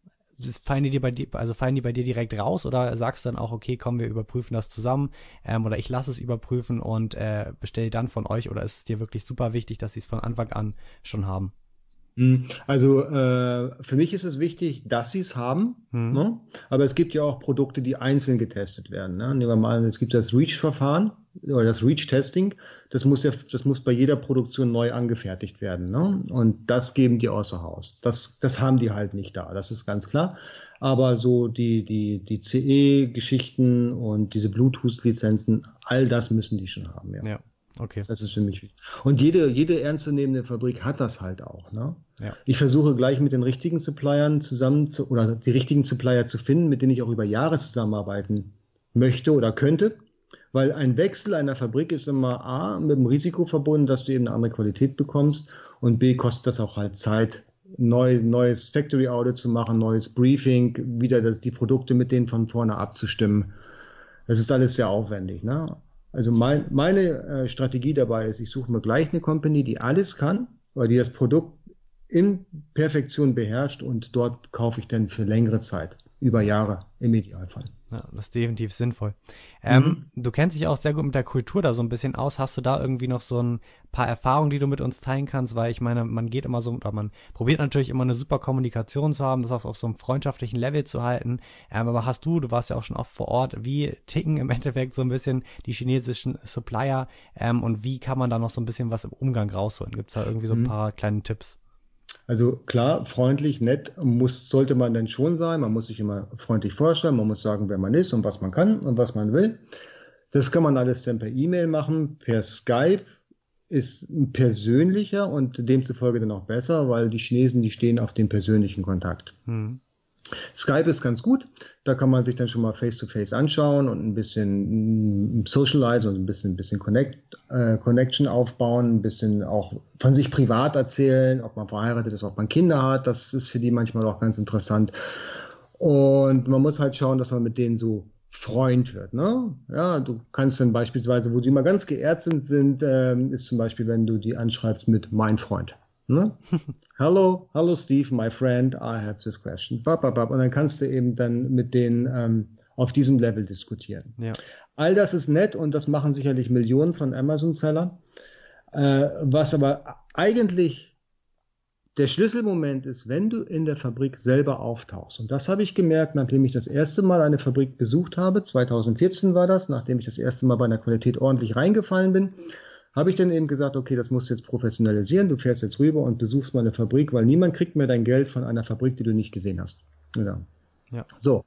fallen die dir bei dir, also fallen die bei dir direkt raus oder sagst du dann auch, okay, komm, wir überprüfen das zusammen ähm, oder ich lasse es überprüfen und äh, bestelle dann von euch oder ist es dir wirklich super wichtig, dass sie es von Anfang an schon haben? Hm, also äh, für mich ist es wichtig, dass sie es haben, mhm. ne? aber es gibt ja auch Produkte, die einzeln getestet werden. Ne? Nehmen wir mal an, es gibt das REACH-Verfahren oder das REACH-Testing, das muss ja, das muss bei jeder Produktion neu angefertigt werden. Ne? Und das geben die außer Haus. Das, das haben die halt nicht da, das ist ganz klar. Aber so die, die, die CE-Geschichten und diese Bluetooth-Lizenzen, all das müssen die schon haben, ja. ja. Okay. Das ist für mich wichtig. Und jede, jede ernstzunehmende Fabrik hat das halt auch. Ne? Ja. Ich versuche gleich mit den richtigen Suppliern zusammen zu, oder die richtigen Supplier zu finden, mit denen ich auch über Jahre zusammenarbeiten möchte oder könnte. Weil ein Wechsel einer Fabrik ist immer A, mit dem Risiko verbunden, dass du eben eine andere Qualität bekommst und B, kostet das auch halt Zeit, neu, neues Factory Audit zu machen, neues Briefing, wieder das, die Produkte mit denen von vorne abzustimmen. Das ist alles sehr aufwendig. Ne? Also mein, meine äh, Strategie dabei ist, ich suche mir gleich eine Company, die alles kann, weil die das Produkt in Perfektion beherrscht und dort kaufe ich dann für längere Zeit, über Jahre im Idealfall. Ja, das ist definitiv sinnvoll. Ähm, mhm. Du kennst dich auch sehr gut mit der Kultur da so ein bisschen aus. Hast du da irgendwie noch so ein paar Erfahrungen, die du mit uns teilen kannst? Weil ich meine, man geht immer so, oder man probiert natürlich immer eine super Kommunikation zu haben, das auf, auf so einem freundschaftlichen Level zu halten. Ähm, aber hast du, du warst ja auch schon oft vor Ort, wie ticken im Endeffekt so ein bisschen die chinesischen Supplier ähm, und wie kann man da noch so ein bisschen was im Umgang rausholen? Gibt es da irgendwie so ein mhm. paar kleine Tipps? Also klar, freundlich, nett muss, sollte man denn schon sein. Man muss sich immer freundlich vorstellen. Man muss sagen, wer man ist und was man kann und was man will. Das kann man alles dann per E-Mail machen. Per Skype ist persönlicher und demzufolge dann auch besser, weil die Chinesen, die stehen auf den persönlichen Kontakt. Mhm. Skype ist ganz gut. Da kann man sich dann schon mal face-to-face -face anschauen und ein bisschen mm, socialize und ein bisschen, ein bisschen Connect, äh, Connection aufbauen, ein bisschen auch von sich privat erzählen, ob man verheiratet ist, ob man Kinder hat. Das ist für die manchmal auch ganz interessant. Und man muss halt schauen, dass man mit denen so Freund wird. Ne? Ja, du kannst dann beispielsweise, wo die immer ganz geehrt sind, sind ähm, ist zum Beispiel, wenn du die anschreibst mit mein Freund. Ne? Hello, hello Steve, my friend, I have this question. Und dann kannst du eben dann mit denen ähm, auf diesem Level diskutieren. Ja. All das ist nett und das machen sicherlich Millionen von Amazon-Sellern. Äh, was aber eigentlich der Schlüsselmoment ist, wenn du in der Fabrik selber auftauchst. Und das habe ich gemerkt, nachdem ich das erste Mal eine Fabrik besucht habe. 2014 war das, nachdem ich das erste Mal bei einer Qualität ordentlich reingefallen bin habe ich dann eben gesagt, okay, das musst du jetzt professionalisieren, du fährst jetzt rüber und besuchst mal eine Fabrik, weil niemand kriegt mehr dein Geld von einer Fabrik, die du nicht gesehen hast. Ja. ja. So.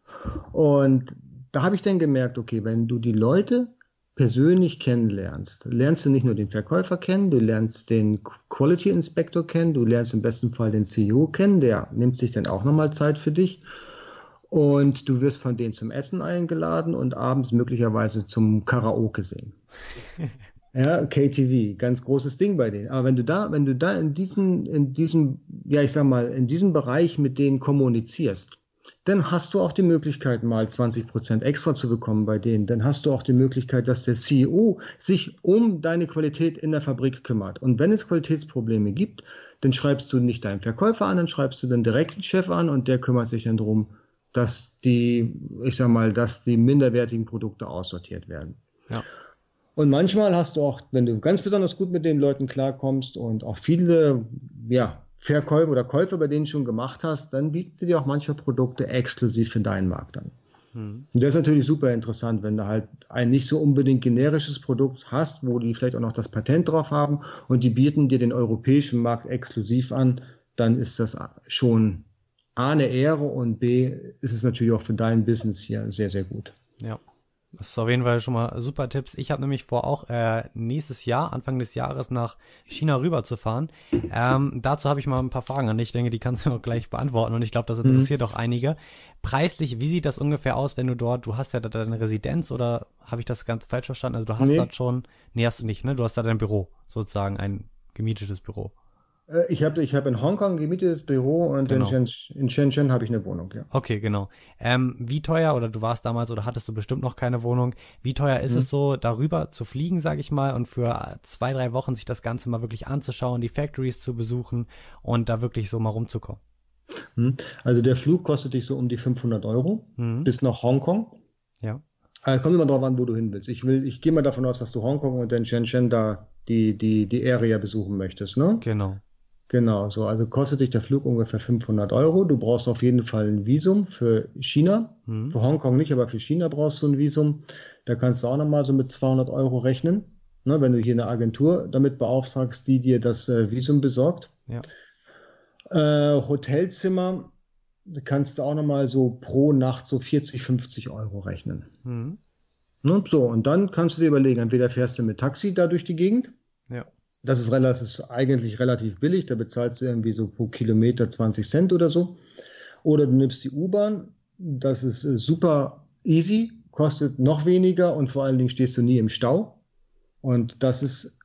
Und da habe ich dann gemerkt, okay, wenn du die Leute persönlich kennenlernst, lernst du nicht nur den Verkäufer kennen, du lernst den Quality Inspector kennen, du lernst im besten Fall den CEO kennen, der nimmt sich dann auch nochmal Zeit für dich. Und du wirst von denen zum Essen eingeladen und abends möglicherweise zum Karaoke sehen. Ja, KTV, ganz großes Ding bei denen. Aber wenn du da, wenn du da in diesem, in diesem, ja, ich sag mal, in diesem Bereich mit denen kommunizierst, dann hast du auch die Möglichkeit, mal 20 Prozent extra zu bekommen bei denen. Dann hast du auch die Möglichkeit, dass der CEO sich um deine Qualität in der Fabrik kümmert. Und wenn es Qualitätsprobleme gibt, dann schreibst du nicht deinen Verkäufer an, dann schreibst du den direkten Chef an und der kümmert sich dann darum, dass die, ich sag mal, dass die minderwertigen Produkte aussortiert werden. Ja. Und manchmal hast du auch, wenn du ganz besonders gut mit den Leuten klarkommst und auch viele ja, Verkäufe oder Käufe bei denen schon gemacht hast, dann bieten sie dir auch manche Produkte exklusiv für deinen Markt an. Hm. Und das ist natürlich super interessant, wenn du halt ein nicht so unbedingt generisches Produkt hast, wo die vielleicht auch noch das Patent drauf haben und die bieten dir den europäischen Markt exklusiv an, dann ist das schon A eine Ehre und B ist es natürlich auch für dein Business hier sehr, sehr gut. Ja. Das ist auf jeden Fall schon mal super Tipps. Ich habe nämlich vor, auch äh, nächstes Jahr, Anfang des Jahres, nach China rüber zu fahren. Ähm, dazu habe ich mal ein paar Fragen an dich. Ich denke, die kannst du auch gleich beantworten und ich glaube, das mhm. interessiert mhm. auch einige. Preislich, wie sieht das ungefähr aus, wenn du dort, du hast ja da deine Residenz oder habe ich das ganz falsch verstanden? Also du hast nee. dort schon, nee, hast du nicht, ne? Du hast da dein Büro, sozusagen ein gemietetes Büro. Äh, ich habe ich hab in Hongkong gemietetes Büro und genau. in, Shenzhen, in Shenzhen habe ich eine Wohnung, ja. Okay, genau. Ähm, wie teuer, oder du warst damals oder hattest du bestimmt noch keine Wohnung, wie teuer ist mhm. es so, darüber zu fliegen, sage ich mal, und für zwei, drei Wochen sich das Ganze mal wirklich anzuschauen, die Factories zu besuchen und da wirklich so mal rumzukommen? Mhm. Also der Flug kostet dich so um die 500 Euro mhm. bis nach Hongkong. Ja. Also kommt immer drauf an, wo du hin willst. Ich will, ich gehe mal davon aus, dass du Hongkong und dann Shenzhen da die, die, die Area besuchen möchtest, ne? Genau. Genau, so. Also kostet dich der Flug ungefähr 500 Euro. Du brauchst auf jeden Fall ein Visum für China. Mhm. Für Hongkong nicht, aber für China brauchst du ein Visum. Da kannst du auch nochmal so mit 200 Euro rechnen. Ne, wenn du hier eine Agentur damit beauftragst, die dir das äh, Visum besorgt. Ja. Äh, Hotelzimmer kannst du auch nochmal so pro Nacht so 40, 50 Euro rechnen. Mhm. Ne, so, und dann kannst du dir überlegen, entweder fährst du mit Taxi da durch die Gegend. Das ist, relativ, eigentlich relativ billig, da bezahlst du irgendwie so pro Kilometer 20 Cent oder so. Oder du nimmst die U-Bahn, das ist äh, super easy, kostet noch weniger und vor allen Dingen stehst du nie im Stau. Und das ist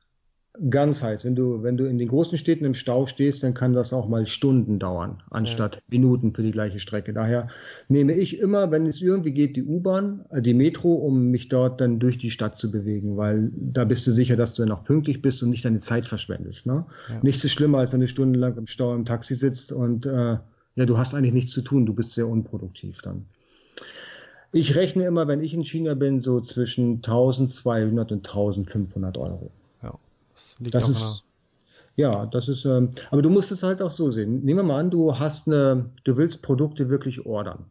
ganz heiß. Wenn du, wenn du in den großen Städten im Stau stehst, dann kann das auch mal Stunden dauern, anstatt ja. Minuten für die gleiche Strecke. Daher nehme ich immer, wenn es irgendwie geht, die U-Bahn, äh, die Metro, um mich dort dann durch die Stadt zu bewegen, weil da bist du sicher, dass du dann auch pünktlich bist und nicht deine Zeit verschwendest. Ne? Ja. Nichts ist schlimmer, als wenn du stundenlang im Stau im Taxi sitzt und äh, ja, du hast eigentlich nichts zu tun, du bist sehr unproduktiv dann. Ich rechne immer, wenn ich in China bin, so zwischen 1200 und 1500 Euro. Das liegt das ist, ja, das ist, ähm, aber du musst es halt auch so sehen. Nehmen wir mal an, du hast eine, du willst Produkte wirklich ordern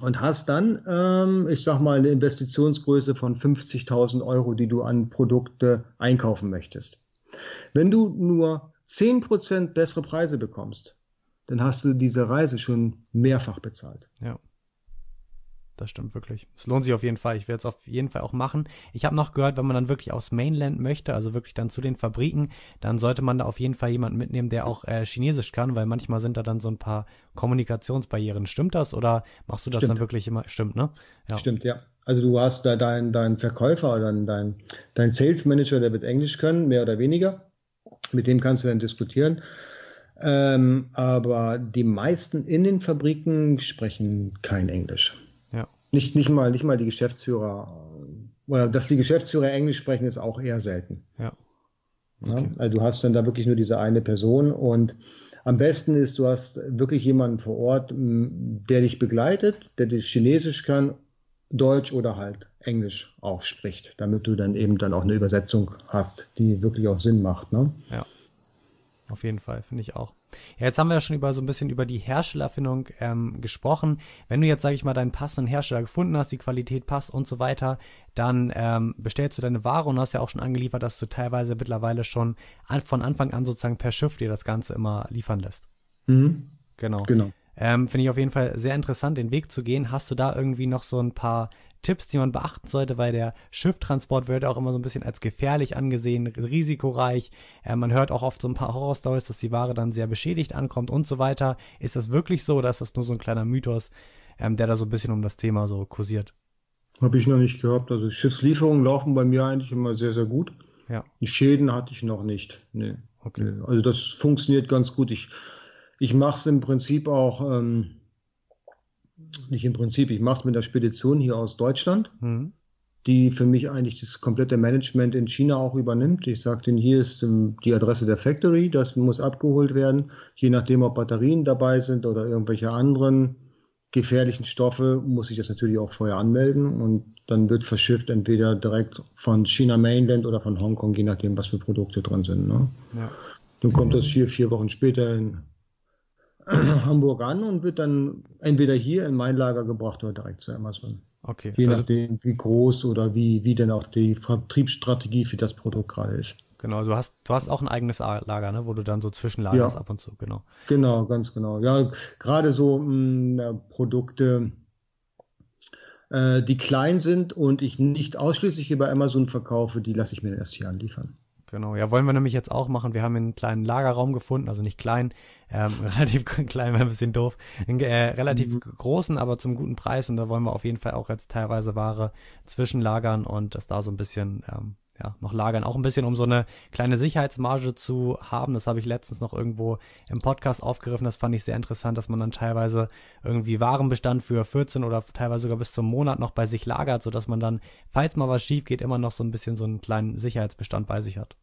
und hast dann, ähm, ich sag mal, eine Investitionsgröße von 50.000 Euro, die du an Produkte einkaufen möchtest. Wenn du nur 10% bessere Preise bekommst, dann hast du diese Reise schon mehrfach bezahlt. Ja das stimmt wirklich. Es lohnt sich auf jeden Fall. Ich werde es auf jeden Fall auch machen. Ich habe noch gehört, wenn man dann wirklich aus Mainland möchte, also wirklich dann zu den Fabriken, dann sollte man da auf jeden Fall jemanden mitnehmen, der auch äh, Chinesisch kann, weil manchmal sind da dann so ein paar Kommunikationsbarrieren. Stimmt das oder machst du das Stimmt. dann wirklich immer? Stimmt, ne? Ja. Stimmt, ja. Also du hast da deinen dein Verkäufer oder dein, dein Sales Manager, der wird Englisch können, mehr oder weniger. Mit dem kannst du dann diskutieren. Ähm, aber die meisten in den Fabriken sprechen kein Englisch. Nicht, nicht, mal, nicht mal die Geschäftsführer, oder dass die Geschäftsführer Englisch sprechen, ist auch eher selten. Ja. Okay. ja. Also du hast dann da wirklich nur diese eine Person und am besten ist, du hast wirklich jemanden vor Ort, der dich begleitet, der dich Chinesisch kann, Deutsch oder halt Englisch auch spricht, damit du dann eben dann auch eine Übersetzung hast, die wirklich auch Sinn macht. Ne? Ja. Auf jeden Fall, finde ich auch. Ja, jetzt haben wir ja schon über so ein bisschen über die Herstellerfindung ähm, gesprochen. Wenn du jetzt, sage ich mal, deinen passenden Hersteller gefunden hast, die Qualität passt und so weiter, dann ähm, bestellst du deine Ware und hast ja auch schon angeliefert, dass du teilweise mittlerweile schon an, von Anfang an sozusagen per Schiff dir das Ganze immer liefern lässt. Mhm. Genau. Genau. Ähm, Finde ich auf jeden Fall sehr interessant, den Weg zu gehen. Hast du da irgendwie noch so ein paar Tipps, die man beachten sollte, weil der Schifftransport wird auch immer so ein bisschen als gefährlich angesehen, risikoreich. Äh, man hört auch oft so ein paar Horrorstories, dass die Ware dann sehr beschädigt ankommt und so weiter. Ist das wirklich so oder ist das nur so ein kleiner Mythos, ähm, der da so ein bisschen um das Thema so kursiert? Habe ich noch nicht gehabt. Also Schiffslieferungen laufen bei mir eigentlich immer sehr, sehr gut. Ja. Schäden hatte ich noch nicht. Nee. Okay. Also das funktioniert ganz gut. Ich, ich mache es im Prinzip auch. Ähm, nicht im Prinzip, ich mache es mit der Spedition hier aus Deutschland, mhm. die für mich eigentlich das komplette Management in China auch übernimmt. Ich sage denen, hier ist um, die Adresse der Factory, das muss abgeholt werden. Je nachdem, ob Batterien dabei sind oder irgendwelche anderen gefährlichen Stoffe, muss ich das natürlich auch vorher anmelden und dann wird verschifft entweder direkt von China Mainland oder von Hongkong, je nachdem, was für Produkte drin sind. Ne? Ja. Dann kommt das hier vier Wochen später in Hamburg an und wird dann entweder hier in mein Lager gebracht oder direkt zu Amazon. Okay. Je also, nachdem, wie groß oder wie, wie denn auch die Vertriebsstrategie für das Produkt gerade ist. genau, du hast, du hast auch ein eigenes Lager, ne, wo du dann so zwischenlagerst Ja. ab und zu, genau. Genau, ganz genau. Ja, gerade so mh, Produkte, äh, die klein sind und ich nicht ausschließlich bei Amazon verkaufe, die lasse ich mir erst hier anliefern. Genau, ja, wollen wir nämlich jetzt auch machen. Wir haben einen kleinen Lagerraum gefunden, also nicht klein, ähm, relativ klein, wäre ein bisschen doof, einen äh, relativ Mhm. großen, aber zum guten Preis und da wollen wir auf jeden Fall auch jetzt teilweise Ware zwischenlagern und das da so ein bisschen, ähm, ja, noch lagern, auch ein bisschen, um so eine kleine Sicherheitsmarge zu haben. Das habe ich letztens noch irgendwo im Podcast aufgegriffen. Das fand ich sehr interessant, dass man dann teilweise irgendwie Warenbestand für 14 oder teilweise sogar bis zum Monat noch bei sich lagert, so dass man dann, falls mal was schief geht, immer noch so ein bisschen so einen kleinen Sicherheitsbestand bei sich hat.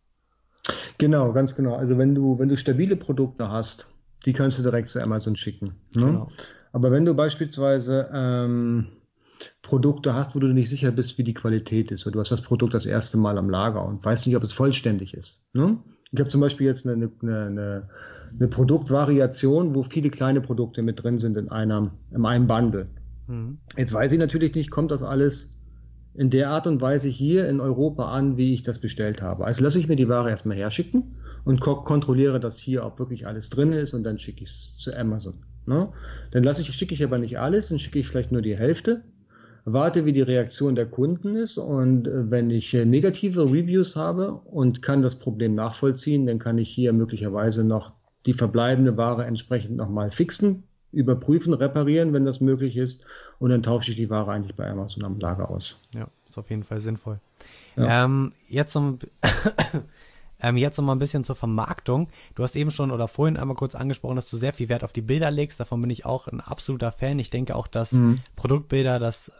Genau, ganz genau. Also wenn du, wenn du stabile Produkte hast, die kannst du direkt zu Amazon schicken. Ne? Genau. Aber wenn du beispielsweise ähm, Produkte hast, wo du nicht sicher bist, wie die Qualität ist, oder du hast das Produkt das erste Mal am Lager und weißt nicht, ob es vollständig ist. Ne? Ich habe zum Beispiel jetzt eine, eine, eine, eine Produktvariation, wo viele kleine Produkte mit drin sind in einem, in einem Bundle. Mhm. Jetzt weiß ich natürlich nicht, kommt das alles in der Art und Weise hier in Europa an, wie ich das bestellt habe. Also lasse ich mir die Ware erstmal herschicken und ko kontrolliere, dass hier auch wirklich alles drin ist und dann schicke ich es zu Amazon. Ne? Dann lasse ich, schicke ich aber nicht alles, dann schicke ich vielleicht nur die Hälfte, warte, wie die Reaktion der Kunden ist und äh, wenn ich äh, negative Reviews habe und kann das Problem nachvollziehen, dann kann ich hier möglicherweise noch die verbleibende Ware entsprechend nochmal fixen, überprüfen, reparieren, wenn das möglich ist und dann tausche ich die Ware eigentlich bei Amazon am Lager aus. Ja, ist auf jeden Fall sinnvoll. Ja. Ähm, jetzt um, ähm, jetzt noch mal ein bisschen zur Vermarktung. Du hast eben schon oder vorhin einmal kurz angesprochen, dass du sehr viel Wert auf die Bilder legst. Davon bin ich auch ein absoluter Fan. Ich denke auch, dass Mhm. Produktbilder das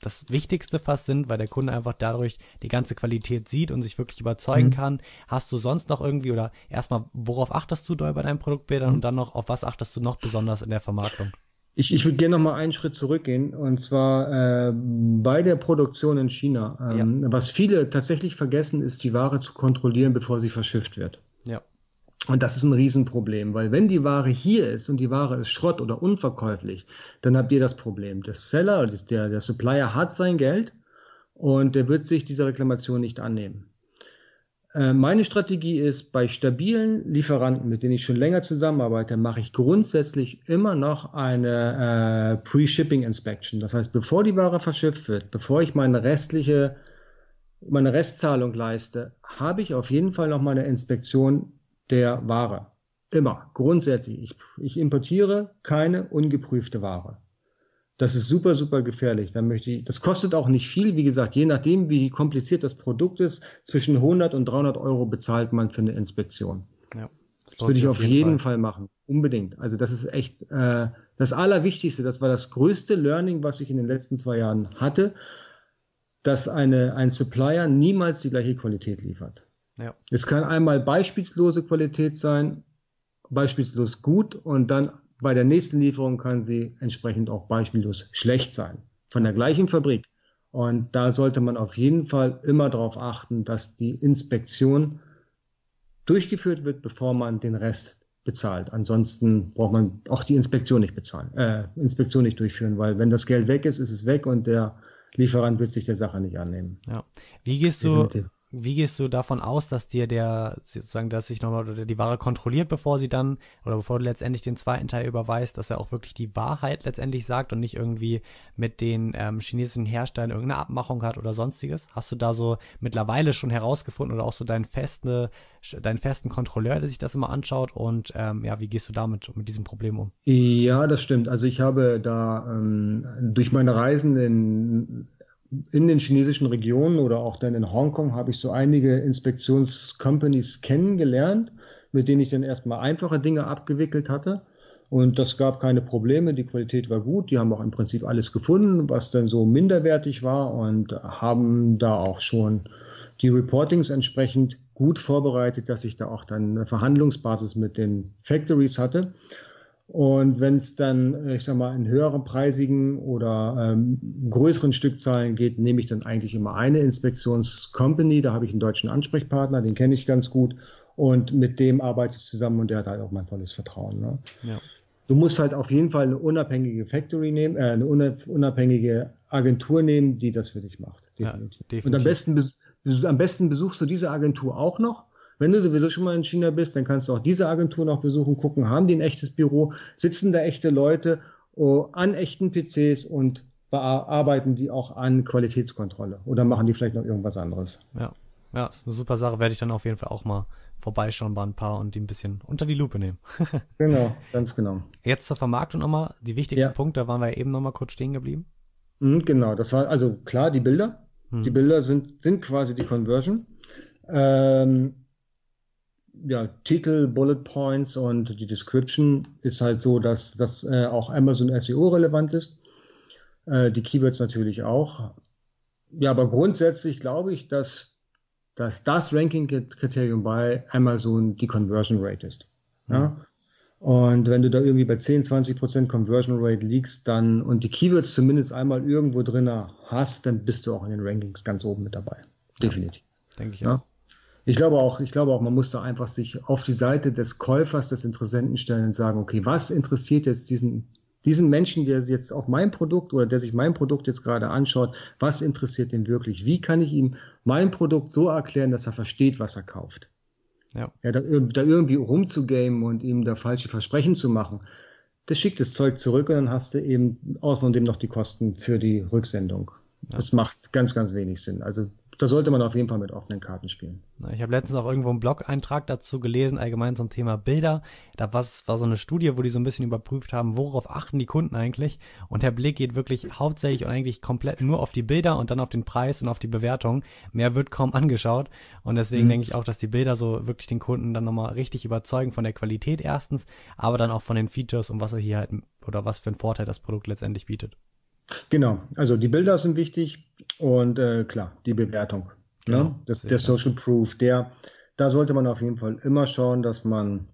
das Wichtigste fast sind, weil der Kunde einfach dadurch die ganze Qualität sieht und sich wirklich überzeugen Mhm. kann. Hast du sonst noch irgendwie oder erstmal, worauf achtest du da bei deinen Produktbildern Mhm. und dann noch, auf was achtest du noch besonders in der Vermarktung? Ich, ich würde gerne noch mal einen Schritt zurückgehen und zwar äh, bei der Produktion in China. Ähm, Was viele tatsächlich vergessen, ist die Ware zu kontrollieren, bevor sie verschifft wird. Ja. Und das ist ein Riesenproblem, weil wenn die Ware hier ist und die Ware ist Schrott oder unverkäuflich, dann habt ihr das Problem. Der Seller, der, der Supplier hat sein Geld und der wird sich dieser Reklamation nicht annehmen. Äh, Meine Strategie ist, bei stabilen Lieferanten, mit denen ich schon länger zusammenarbeite, mache ich grundsätzlich immer noch eine äh, Pre-Shipping Inspection. Das heißt, bevor die Ware verschifft wird, bevor ich meine restliche, meine Restzahlung leiste, habe ich auf jeden Fall noch mal eine Inspektion der Ware. Immer, grundsätzlich. Ich, ich importiere keine ungeprüfte Ware. Das ist super, super gefährlich. Dann möchte ich, das kostet auch nicht viel. Wie gesagt, je nachdem, wie kompliziert das Produkt ist, zwischen 100 und 300 Euro bezahlt man für eine Inspektion. Ja. Das würde ich auf jeden Fall. machen. Unbedingt. Also das ist echt äh, das Allerwichtigste. Das war das größte Learning, was ich in den letzten zwei Jahren hatte, dass eine, ein Supplier niemals die gleiche Qualität liefert. Ja. Es kann einmal beispielslose Qualität sein, beispielslos gut und dann bei der nächsten Lieferung kann sie entsprechend auch beispiellos schlecht sein. Von der gleichen Fabrik. Und da sollte man auf jeden Fall immer darauf achten, dass die Inspektion durchgeführt wird, bevor man den Rest bezahlt. Ansonsten braucht man auch die Inspektion nicht bezahlen, äh, Inspektion nicht durchführen, weil wenn das Geld weg ist, ist es weg und der Lieferant wird sich der Sache nicht annehmen. Ja. Wie gehst du, Definitiv. Wie gehst du davon aus, dass dir der, sozusagen, dass sich nochmal oder die Ware kontrolliert, bevor sie dann, oder bevor du letztendlich den zweiten Teil überweist, dass er auch wirklich die Wahrheit letztendlich sagt und nicht irgendwie mit den ähm, chinesischen Herstellern irgendeine Abmachung hat oder sonstiges? Hast du da so mittlerweile schon herausgefunden oder auch so deinen festen, deinen festen Kontrolleur, der sich das immer anschaut und ähm, ja, wie gehst du damit mit diesem Problem um? Ja, das stimmt. Also ich habe da ähm, durch meine Reisen in, in den chinesischen Regionen oder auch dann in Hongkong habe ich so einige Inspektionscompanies kennengelernt, mit denen ich dann erstmal einfache Dinge abgewickelt hatte. Und das gab keine Probleme, die Qualität war gut, die haben auch im Prinzip alles gefunden, was dann so minderwertig war und haben da auch schon die Reportings entsprechend gut vorbereitet, dass ich da auch dann eine Verhandlungsbasis mit den Factories hatte. Und wenn es dann, ich sag mal, in höheren preisigen oder ähm, größeren Stückzahlen geht, nehme ich dann eigentlich immer eine Inspektionscompany. Da habe ich einen deutschen Ansprechpartner, den kenne ich ganz gut. Und mit dem arbeite ich zusammen und der hat halt auch mein volles Vertrauen. Ne? Ja. Du musst halt auf jeden Fall eine unabhängige Factory nehmen, äh, eine unabhängige Agentur nehmen, die das für dich macht. Definitiv. Ja, definitiv. Und am besten, am besten besuchst du diese Agentur auch noch. Wenn du sowieso schon mal in China bist, dann kannst du auch diese Agentur noch besuchen, gucken, haben die ein echtes Büro, sitzen da echte Leute oh, an echten PCs und bearbeiten die auch an Qualitätskontrolle oder machen die vielleicht noch irgendwas anderes. Ja, ja, ist eine super Sache, werde ich dann auf jeden Fall auch mal vorbeischauen bei ein paar und die ein bisschen unter die Lupe nehmen. genau, ganz genau. Jetzt zur Vermarktung nochmal, die wichtigsten ja. Punkte, da waren wir eben nochmal kurz stehen geblieben. Mhm, genau, das war also klar, die Bilder. Hm. Die Bilder sind, sind quasi die Conversion. Ähm, ja, Titel, Bullet Points und die Description ist halt so, dass das äh, auch Amazon SEO relevant ist. Äh, die Keywords natürlich auch. Ja, aber grundsätzlich glaube ich, dass, dass das Ranking-Kriterium bei Amazon die Conversion Rate ist. Ja? Mhm. Und wenn du da irgendwie bei 10, 20 Prozent Conversion Rate liegst, dann und die Keywords zumindest einmal irgendwo drin hast, dann bist du auch in den Rankings ganz oben mit dabei. Definitiv. Ja, denke ich ja. Ich glaube auch, ich glaube auch, man muss da einfach sich auf die Seite des Käufers, des Interessenten stellen und sagen, okay, was interessiert jetzt diesen diesen Menschen, der jetzt auf mein Produkt oder der sich mein Produkt jetzt gerade anschaut, was interessiert ihn wirklich? Wie kann ich ihm mein Produkt so erklären, dass er versteht, was er kauft? Ja. ja da, da irgendwie rumzugamen und ihm da falsche Versprechen zu machen, das schickt das Zeug zurück und dann hast du eben außerdem noch die Kosten für die Rücksendung. Ja. Das macht ganz, ganz wenig Sinn. Also da sollte man auf jeden Fall mit offenen Karten spielen. Ich habe letztens auch irgendwo einen Blog-Eintrag dazu gelesen, allgemein zum Thema Bilder. Da war, war so eine Studie, wo die so ein bisschen überprüft haben, worauf achten die Kunden eigentlich. Und der Blick geht wirklich hauptsächlich und eigentlich komplett nur auf die Bilder und dann auf den Preis und auf die Bewertung. Mehr wird kaum angeschaut. Und deswegen mhm. denke ich auch, dass die Bilder so wirklich den Kunden dann nochmal richtig überzeugen von der Qualität erstens, aber dann auch von den Features und was er hier halt oder was für einen Vorteil das Produkt letztendlich bietet. Genau, also die Bilder sind wichtig und äh, klar, die Bewertung. Ne? Genau, ne? das, der Social Proof, der, da sollte man auf jeden Fall immer schauen, dass man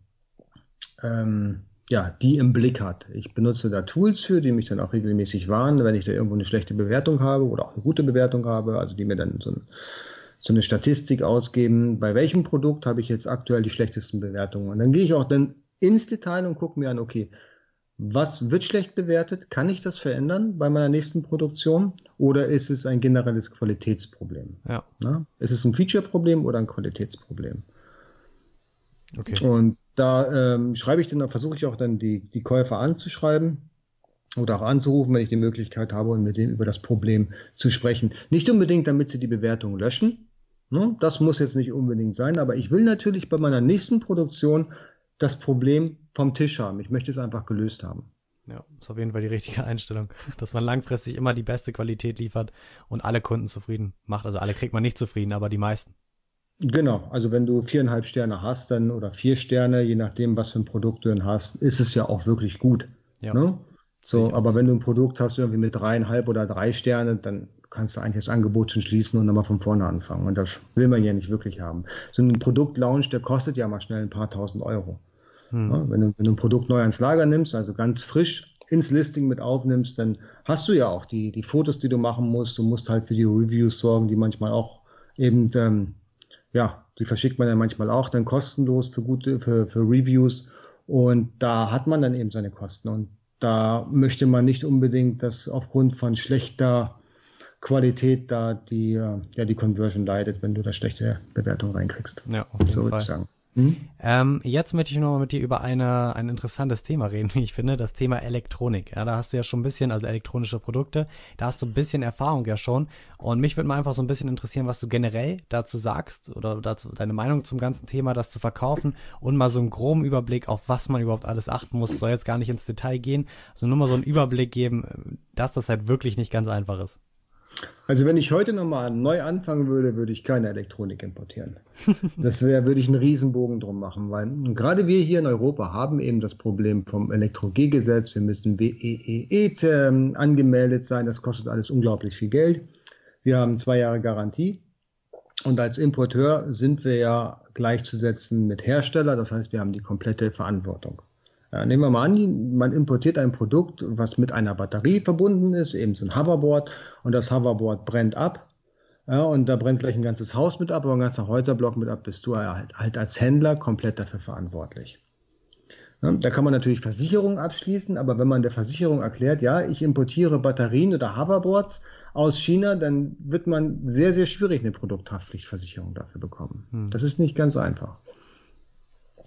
ähm, ja, die im Blick hat. Ich benutze da Tools für, die mich dann auch regelmäßig warnen, wenn ich da irgendwo eine schlechte Bewertung habe oder auch eine gute Bewertung habe, also die mir dann so, ein, so eine Statistik ausgeben, bei welchem Produkt habe ich jetzt aktuell die schlechtesten Bewertungen. Und dann gehe ich auch dann ins Detail und gucke mir an, okay, was wird schlecht bewertet? Kann ich das verändern bei meiner nächsten Produktion? Oder ist es ein generelles Qualitätsproblem? Ja. Na? Ist es ein Feature-Problem oder ein Qualitätsproblem? Okay. Und da ähm, schreibe ich dann, versuche ich auch dann die, die Käufer anzuschreiben oder auch anzurufen, wenn ich die Möglichkeit habe und mit denen über das Problem zu sprechen. Nicht unbedingt, damit sie die Bewertung löschen. Ne? Das muss jetzt nicht unbedingt sein, aber ich will natürlich bei meiner nächsten Produktion das Problem vom Tisch haben. Ich möchte es einfach gelöst haben. Ja, ist auf jeden Fall die richtige Einstellung, dass man langfristig immer die beste Qualität liefert und alle Kunden zufrieden macht. Also alle kriegt man nicht zufrieden, aber die meisten. Genau, also wenn du viereinhalb Sterne hast, dann oder vier Sterne, je nachdem, was für ein Produkt du dann hast, ist es ja auch wirklich gut. Ja. Ne? So, aber wenn du ein Produkt hast irgendwie mit dreieinhalb oder drei Sterne, dann kannst du eigentlich das Angebot schon schließen und nochmal von vorne anfangen. Und das will man ja nicht wirklich haben. So ein Produktlaunch, der kostet ja mal schnell ein paar tausend Euro. Hm. Ja, wenn, du, wenn du ein Produkt neu ans Lager nimmst, also ganz frisch ins Listing mit aufnimmst, dann hast du ja auch die, die Fotos, die du machen musst. Du musst halt für die Reviews sorgen, die manchmal auch eben, ähm, ja, die verschickt man ja manchmal auch dann kostenlos für gute, für, für Reviews. Und da hat man dann eben seine Kosten. Und da möchte man nicht unbedingt, dass aufgrund von schlechter Qualität da die, äh, ja, die Conversion leidet, wenn du da schlechte Bewertungen reinkriegst. Ja, auf jeden so Fall. Mhm. Ähm, jetzt möchte ich noch mal mit dir über eine, ein interessantes Thema reden, wie ich finde, das Thema Elektronik. Ja, da hast du ja schon ein bisschen, also elektronische Produkte, da hast du ein bisschen Erfahrung ja schon. Und mich würde mal einfach so ein bisschen interessieren, was du generell dazu sagst oder dazu deine Meinung zum ganzen Thema, das zu verkaufen und mal so einen groben Überblick, auf was man überhaupt alles achten muss. Soll jetzt gar nicht ins Detail gehen, sondern nur mal so einen Überblick geben, dass das halt wirklich nicht ganz einfach ist. Also wenn ich heute nochmal neu anfangen würde, würde ich keine Elektronik importieren. Das wäre, würde ich einen Riesenbogen drum machen, weil gerade wir hier in Europa haben eben das Problem vom Elektro-G-Gesetz. Wir müssen WEEE e e angemeldet sein. Das kostet alles unglaublich viel Geld. Wir haben zwei Jahre Garantie. Und als Importeur sind wir ja gleichzusetzen mit Hersteller. Das heißt, wir haben die komplette Verantwortung. Ja, nehmen wir mal an, man importiert ein Produkt, was mit einer Batterie verbunden ist, eben so ein Hoverboard, und das Hoverboard brennt ab. Ja, und da brennt gleich ein ganzes Haus mit ab, aber ein ganzer Häuserblock mit ab, bist du halt, halt als Händler komplett dafür verantwortlich. Ne? Da kann man natürlich Versicherungen abschließen, aber wenn man der Versicherung erklärt, ja, ich importiere Batterien oder Hoverboards aus China, dann wird man sehr, sehr schwierig eine Produkthaftpflichtversicherung dafür bekommen. Hm. Das ist nicht ganz einfach.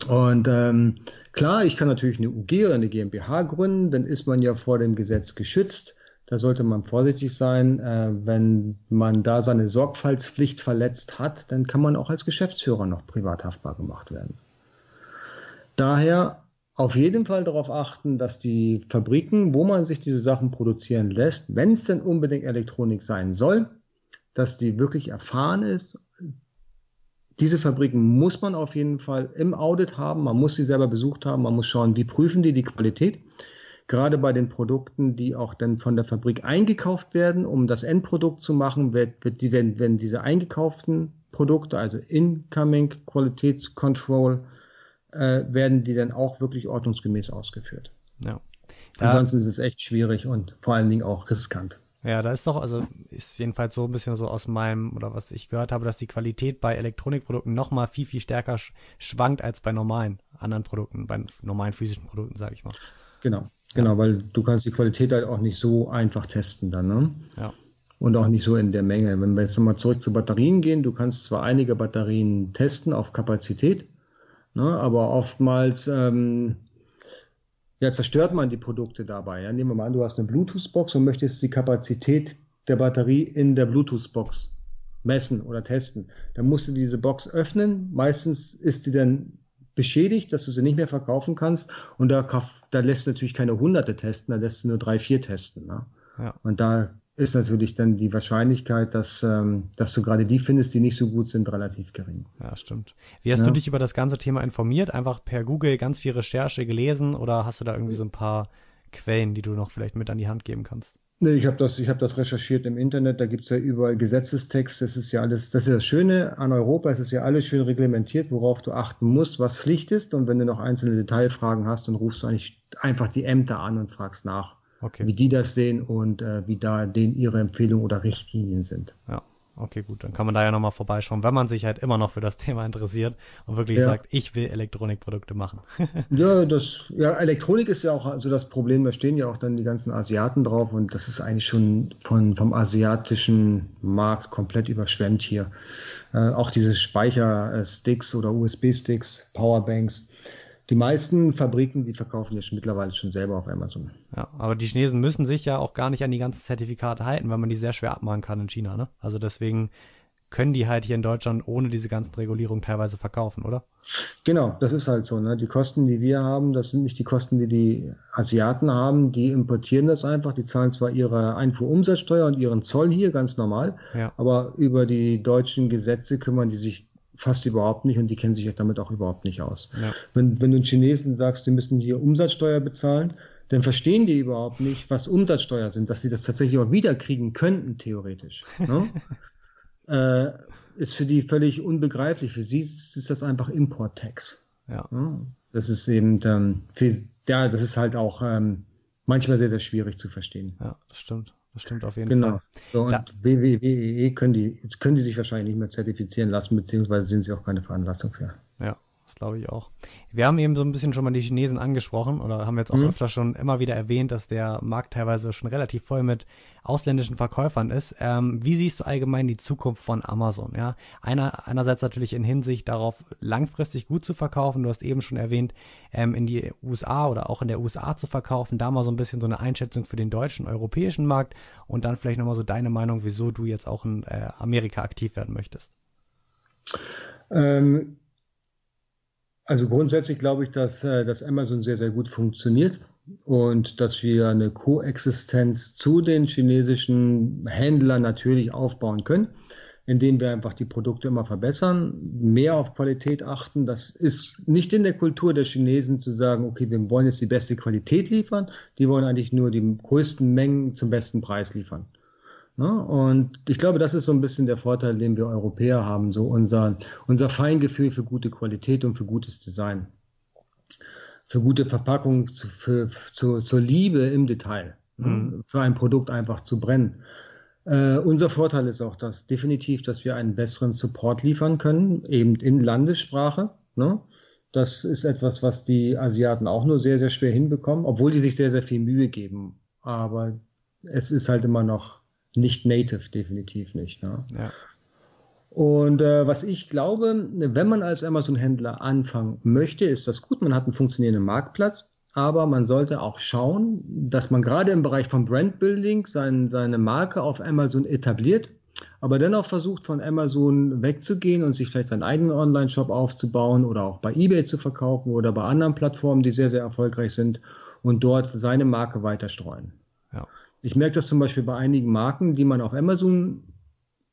Und ähm, klar, ich kann natürlich eine UG oder eine GmbH gründen, dann ist man ja vor dem Gesetz geschützt. Da sollte man vorsichtig sein. Äh, wenn man da seine Sorgfaltspflicht verletzt hat, dann kann man auch als Geschäftsführer noch privat haftbar gemacht werden. Daher auf jeden Fall darauf achten, dass die Fabriken, wo man sich diese Sachen produzieren lässt, wenn es denn unbedingt Elektronik sein soll, dass die wirklich erfahren ist. Diese Fabriken muss man auf jeden Fall im Audit haben, man muss sie selber besucht haben, man muss schauen, wie prüfen die die Qualität. Gerade bei den Produkten, die auch dann von der Fabrik eingekauft werden, um das Endprodukt zu machen, wird, wird die, wenn, wenn diese eingekauften Produkte, also Incoming Qualitätscontrol, äh, werden die dann auch wirklich ordnungsgemäß ausgeführt. Ja. Ansonsten ist es echt schwierig und vor allen Dingen auch riskant. Ja, da ist doch, also ist jedenfalls so ein bisschen so aus meinem, oder was ich gehört habe, dass die Qualität bei Elektronikprodukten noch mal viel, viel stärker sch schwankt als bei normalen anderen Produkten, bei normalen physischen Produkten, sage ich mal. Genau, genau, ja. weil du kannst die Qualität halt auch nicht so einfach testen dann, ne? Ja. Und auch nicht so in der Menge. Wenn wir jetzt nochmal zurück zu Batterien gehen, du kannst zwar einige Batterien testen auf Kapazität, Ne? Aber oftmals ähm, ja, zerstört man die Produkte dabei. Ja? Nehmen wir mal an, du hast eine Bluetooth-Box und möchtest die Kapazität der Batterie in der Bluetooth-Box messen oder testen. Dann musst du diese Box öffnen. Meistens ist sie dann beschädigt, dass du sie nicht mehr verkaufen kannst. Und da, da lässt du natürlich keine hunderte testen, da lässt du nur drei, vier testen. Ne? Ja. Und da ist natürlich dann die Wahrscheinlichkeit, dass, ähm, dass du gerade die findest, die nicht so gut sind, relativ gering. Ja, stimmt. Wie hast ja. du dich über das ganze Thema informiert? Einfach per Google ganz viel Recherche gelesen oder hast du da irgendwie so ein paar Quellen, die du noch vielleicht mit an die Hand geben kannst? Nee, ich habe das, ich hab das recherchiert im Internet, da gibt's ja überall Gesetzestext, das ist ja alles, das ist das Schöne an Europa, es ist ja alles schön reglementiert, worauf du achten musst, was Pflicht ist und wenn du noch einzelne Detailfragen hast, dann rufst du eigentlich einfach die Ämter an und fragst nach okay. wie die das sehen und äh, wie da denen ihre Empfehlungen oder Richtlinien sind. Ja. Okay, gut, dann kann man da ja nochmal vorbeischauen, wenn man sich halt immer noch für das Thema interessiert und wirklich ja. sagt, ich will Elektronikprodukte machen. ja, das, ja, Elektronik ist ja auch also das Problem, da stehen ja auch dann die ganzen Asiaten drauf und das ist eigentlich schon von, vom asiatischen Markt komplett überschwemmt hier. Äh, auch diese Speichersticks oder USB-Sticks, Powerbanks, die meisten Fabriken, die verkaufen ja schon mittlerweile schon selber auf Amazon. Ja, aber die Chinesen müssen sich ja auch gar nicht an die ganzen Zertifikate halten, weil man die sehr schwer abmachen kann in China, ne? Also deswegen können die halt hier in Deutschland ohne diese ganzen Regulierungen teilweise verkaufen, oder? Genau, das ist halt so. Ne? Die Kosten, die wir haben, das sind nicht die Kosten, die die Asiaten haben. Die importieren das einfach. Die zahlen zwar ihre Einfuhrumsatzsteuer und ihren Zoll hier ganz normal, ja. aber über die deutschen Gesetze kümmern die sich fast überhaupt nicht und die kennen sich damit auch überhaupt nicht aus. Ja. Wenn, wenn du den Chinesen sagst, die müssen hier Umsatzsteuer bezahlen, dann verstehen die überhaupt nicht, was Umsatzsteuer sind, dass sie das tatsächlich auch wiederkriegen könnten, theoretisch. Ne? äh, ist für die völlig unbegreiflich. Für sie ist das einfach Import-Tax. Ja. Ne? Das ist eben, ähm, für, ja, das ist halt auch ähm, manchmal sehr, sehr schwierig zu verstehen. Ja, stimmt. Das stimmt auf jeden genau. Fall. So, und da, WWWE können die, können die sich wahrscheinlich nicht mehr zertifizieren lassen, beziehungsweise sind sie auch keine Veranlassung für. Ja, das glaube ich auch. Wir haben eben so ein bisschen schon mal die Chinesen angesprochen oder haben jetzt auch mhm. öfter schon immer wieder erwähnt, dass der Markt teilweise schon relativ voll mit ausländischen Verkäufern ist. Ähm, wie siehst du allgemein die Zukunft von Amazon? Ja, Einer, einerseits natürlich in Hinsicht darauf, langfristig gut zu verkaufen. Du hast eben schon erwähnt, ähm, in die USA oder auch in der USA zu verkaufen. Da mal so ein bisschen so eine Einschätzung für den deutschen, europäischen Markt und dann vielleicht nochmal so deine Meinung, wieso du jetzt auch in äh, Amerika aktiv werden möchtest. Ähm also grundsätzlich glaube ich, dass, äh, dass Amazon sehr, sehr gut funktioniert und dass wir eine Koexistenz zu den chinesischen Händlern natürlich aufbauen können, indem wir einfach die Produkte immer verbessern, mehr auf Qualität achten. Das ist nicht in der Kultur der Chinesen zu sagen, okay, wir wollen jetzt die beste Qualität liefern, die wollen eigentlich nur die größten Mengen zum besten Preis liefern. Ne? Und ich glaube, das ist so ein bisschen der Vorteil, den wir Europäer haben, so unser, unser Feingefühl für gute Qualität und für gutes Design. Für gute Verpackung, für, für, zur Liebe im Detail, ne? mhm. für ein Produkt einfach zu brennen. Äh, unser Vorteil ist auch das definitiv, dass wir einen besseren Support liefern können, eben in Landessprache. Ne? Das ist etwas, was die Asiaten auch nur sehr, sehr schwer hinbekommen, obwohl die sich sehr, sehr viel Mühe geben. Aber es ist halt immer noch nicht native, definitiv nicht. Ne? Ja. Und äh, was ich glaube, wenn man als Amazon-Händler anfangen möchte, ist das gut. Man hat einen funktionierenden Marktplatz, aber man sollte auch schauen, dass man gerade im Bereich von Brandbuilding sein, seine Marke auf Amazon etabliert, aber dennoch versucht von Amazon wegzugehen und sich vielleicht seinen eigenen Online-Shop aufzubauen oder auch bei eBay zu verkaufen oder bei anderen Plattformen, die sehr, sehr erfolgreich sind und dort seine Marke weiter streuen. Ja. Ich merke das zum Beispiel bei einigen Marken, die man auf Amazon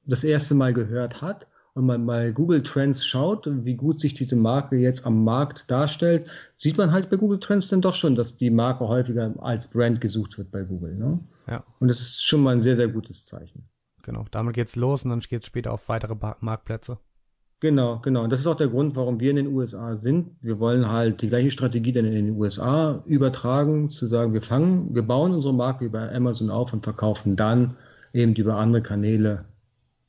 das erste Mal gehört hat und man mal Google Trends schaut, wie gut sich diese Marke jetzt am Markt darstellt, sieht man halt bei Google Trends dann doch schon, dass die Marke häufiger als Brand gesucht wird bei Google. Ne? Ja. Und das ist schon mal ein sehr, sehr gutes Zeichen. Genau, damit geht's los und dann geht's später auf weitere Marktplätze. Genau, genau. Und das ist auch der Grund, warum wir in den USA sind. Wir wollen halt die gleiche Strategie dann in den USA übertragen, zu sagen, wir fangen, wir bauen unsere Marke über Amazon auf und verkaufen dann eben über andere Kanäle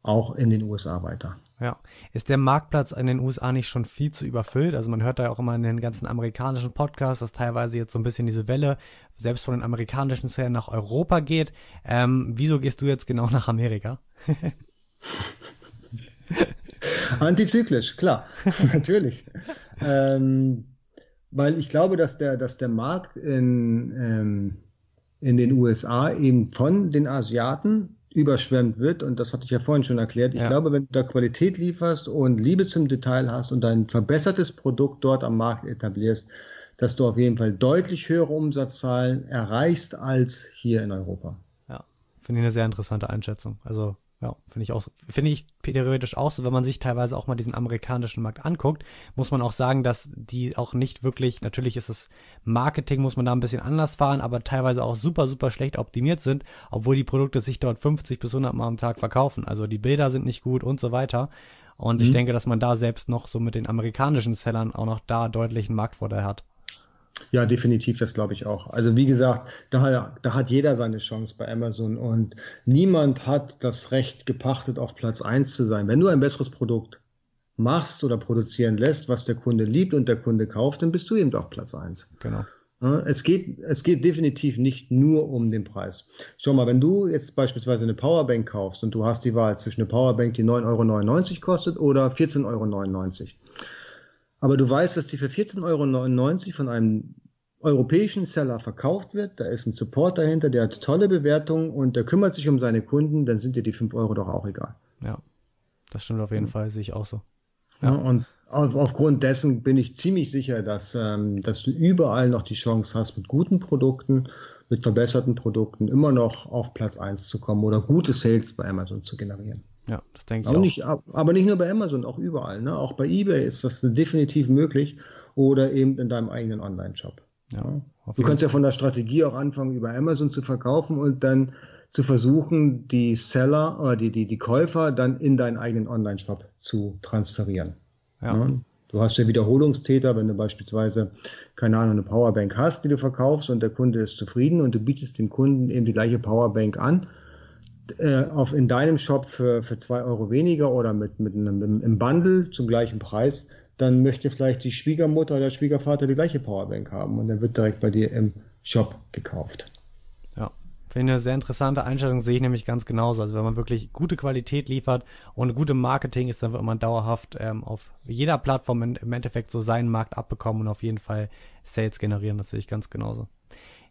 auch in den USA weiter. Ja. Ist der Marktplatz in den USA nicht schon viel zu überfüllt? Also man hört da ja auch immer in den ganzen amerikanischen Podcasts, dass teilweise jetzt so ein bisschen diese Welle selbst von den amerikanischen Szenen nach Europa geht. Ähm, wieso gehst du jetzt genau nach Amerika? Antizyklisch, klar, natürlich. ähm, weil ich glaube, dass der, dass der Markt in, ähm, in den USA eben von den Asiaten überschwemmt wird. Und das hatte ich ja vorhin schon erklärt. Ich ja. glaube, wenn du da Qualität lieferst und Liebe zum Detail hast und ein verbessertes Produkt dort am Markt etablierst, dass du auf jeden Fall deutlich höhere Umsatzzahlen erreichst als hier in Europa. Ja, finde ich eine sehr interessante Einschätzung. Also ja, finde ich auch, finde ich theoretisch auch so, wenn man sich teilweise auch mal diesen amerikanischen Markt anguckt, muss man auch sagen, dass die auch nicht wirklich, natürlich ist es Marketing, muss man da ein bisschen anders fahren, aber teilweise auch super, super schlecht optimiert sind, obwohl die Produkte sich dort 50 bis 100 Mal am Tag verkaufen. Also die Bilder sind nicht gut und so weiter. Und mhm. ich denke, dass man da selbst noch so mit den amerikanischen Sellern auch noch da deutlichen Marktvorteil hat. Ja, definitiv, das glaube ich auch. Also wie gesagt, da, da hat jeder seine Chance bei Amazon und niemand hat das Recht gepachtet, auf Platz eins zu sein. Wenn du ein besseres Produkt machst oder produzieren lässt, was der Kunde liebt und der Kunde kauft, dann bist du eben auf Platz eins. Genau. Es geht, es geht definitiv nicht nur um den Preis. Schau mal, wenn du jetzt beispielsweise eine Powerbank kaufst und du hast die Wahl zwischen einer Powerbank, die 9,99 Euro kostet oder 14,99 Euro, aber du weißt, dass die für 14,99 Euro von einem europäischen Seller verkauft wird, da ist ein Support dahinter, der hat tolle Bewertungen und der kümmert sich um seine Kunden, dann sind dir die 5 Euro doch auch egal. Ja, das stimmt auf jeden Fall, sehe ich auch so. Ja. ja und auf, aufgrund dessen bin ich ziemlich sicher, dass, ähm, dass du überall noch die Chance hast, mit guten Produkten, mit verbesserten Produkten immer noch auf Platz 1 zu kommen oder gute Sales bei Amazon zu generieren. Ja, das denke ich auch. Nicht, aber nicht nur bei Amazon, auch überall. Ne? Auch bei eBay ist das definitiv möglich oder eben in deinem eigenen Online-Shop. Ja, du kannst ja von der Strategie auch anfangen, über Amazon zu verkaufen und dann zu versuchen, die Seller oder die, die, die Käufer dann in deinen eigenen Online-Shop zu transferieren. Ja. ja. Du hast ja Wiederholungstäter, wenn du beispielsweise, keine Ahnung, eine Powerbank hast, die du verkaufst und der Kunde ist zufrieden und du bietest dem Kunden eben die gleiche Powerbank an äh, auf in deinem Shop für, für zwei Euro weniger oder mit, mit einem im Bundle zum gleichen Preis, dann möchte vielleicht die Schwiegermutter oder der Schwiegervater die gleiche Powerbank haben und dann wird direkt bei dir im Shop gekauft. Ja, finde eine sehr interessante Einstellung, sehe ich nämlich ganz genauso. Also wenn man wirklich gute Qualität liefert und gute Marketing ist, dann wird man dauerhaft ähm, auf jeder Plattform im Endeffekt so seinen Markt abbekommen und auf jeden Fall Sales generieren. Das sehe ich ganz genauso.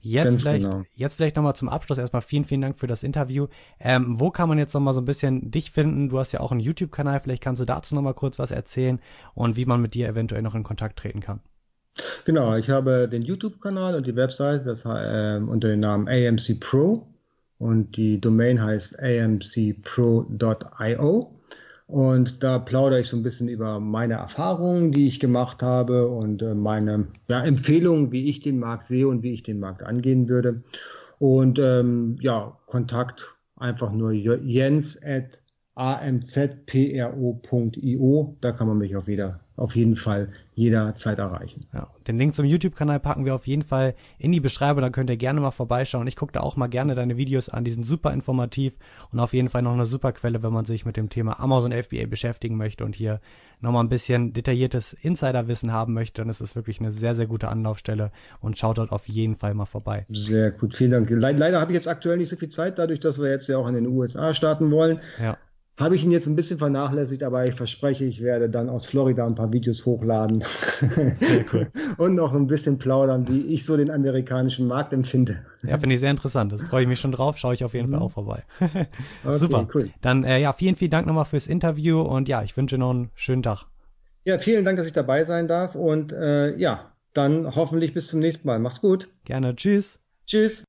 Jetzt Ganz vielleicht, genau. jetzt vielleicht nochmal zum Abschluss erstmal vielen, vielen Dank für das Interview. Ähm, wo kann man jetzt nochmal so ein bisschen dich finden? Du hast ja auch einen YouTube-Kanal, vielleicht kannst du dazu nochmal kurz was erzählen und wie man mit dir eventuell noch in Kontakt treten kann. Genau, ich habe den YouTube-Kanal und die Website das, äh, unter dem Namen AMC Pro und die Domain heißt amcpro.io. Und da plaudere ich so ein bisschen über meine Erfahrungen, die ich gemacht habe und äh, meine ja, Empfehlungen, wie ich den Markt sehe und wie ich den Markt angehen würde. Und ähm, ja, Kontakt einfach nur jens at amzpro.io. Da kann man mich auch wieder auf jeden Fall jederzeit erreichen. Ja, den Link zum YouTube-Kanal packen wir auf jeden Fall in die Beschreibung, da könnt ihr gerne mal vorbeischauen. Ich gucke da auch mal gerne deine Videos an, die sind super informativ und auf jeden Fall noch eine super Quelle, wenn man sich mit dem Thema Amazon FBA beschäftigen möchte und hier nochmal ein bisschen detailliertes Insiderwissen haben möchte, dann ist es wirklich eine sehr, sehr gute Anlaufstelle und schaut dort auf jeden Fall mal vorbei. Sehr gut, vielen Dank. Leider habe ich jetzt aktuell nicht so viel Zeit, dadurch, dass wir jetzt ja auch in den USA starten wollen. Ja. Habe ich ihn jetzt ein bisschen vernachlässigt, aber ich verspreche, ich werde dann aus Florida ein paar Videos hochladen. Sehr cool. Und noch ein bisschen plaudern, wie ich so den amerikanischen Markt empfinde. Ja, finde ich sehr interessant. Das freue ich mich schon drauf. Schaue ich auf jeden mhm. Fall auch vorbei. okay, Super. Cool. Dann äh, ja, vielen, vielen Dank nochmal fürs Interview und ja, ich wünsche noch einen schönen Tag. Ja, vielen Dank, dass ich dabei sein darf und äh, ja, dann hoffentlich bis zum nächsten Mal. Mach's gut. Gerne. Tschüss. Tschüss.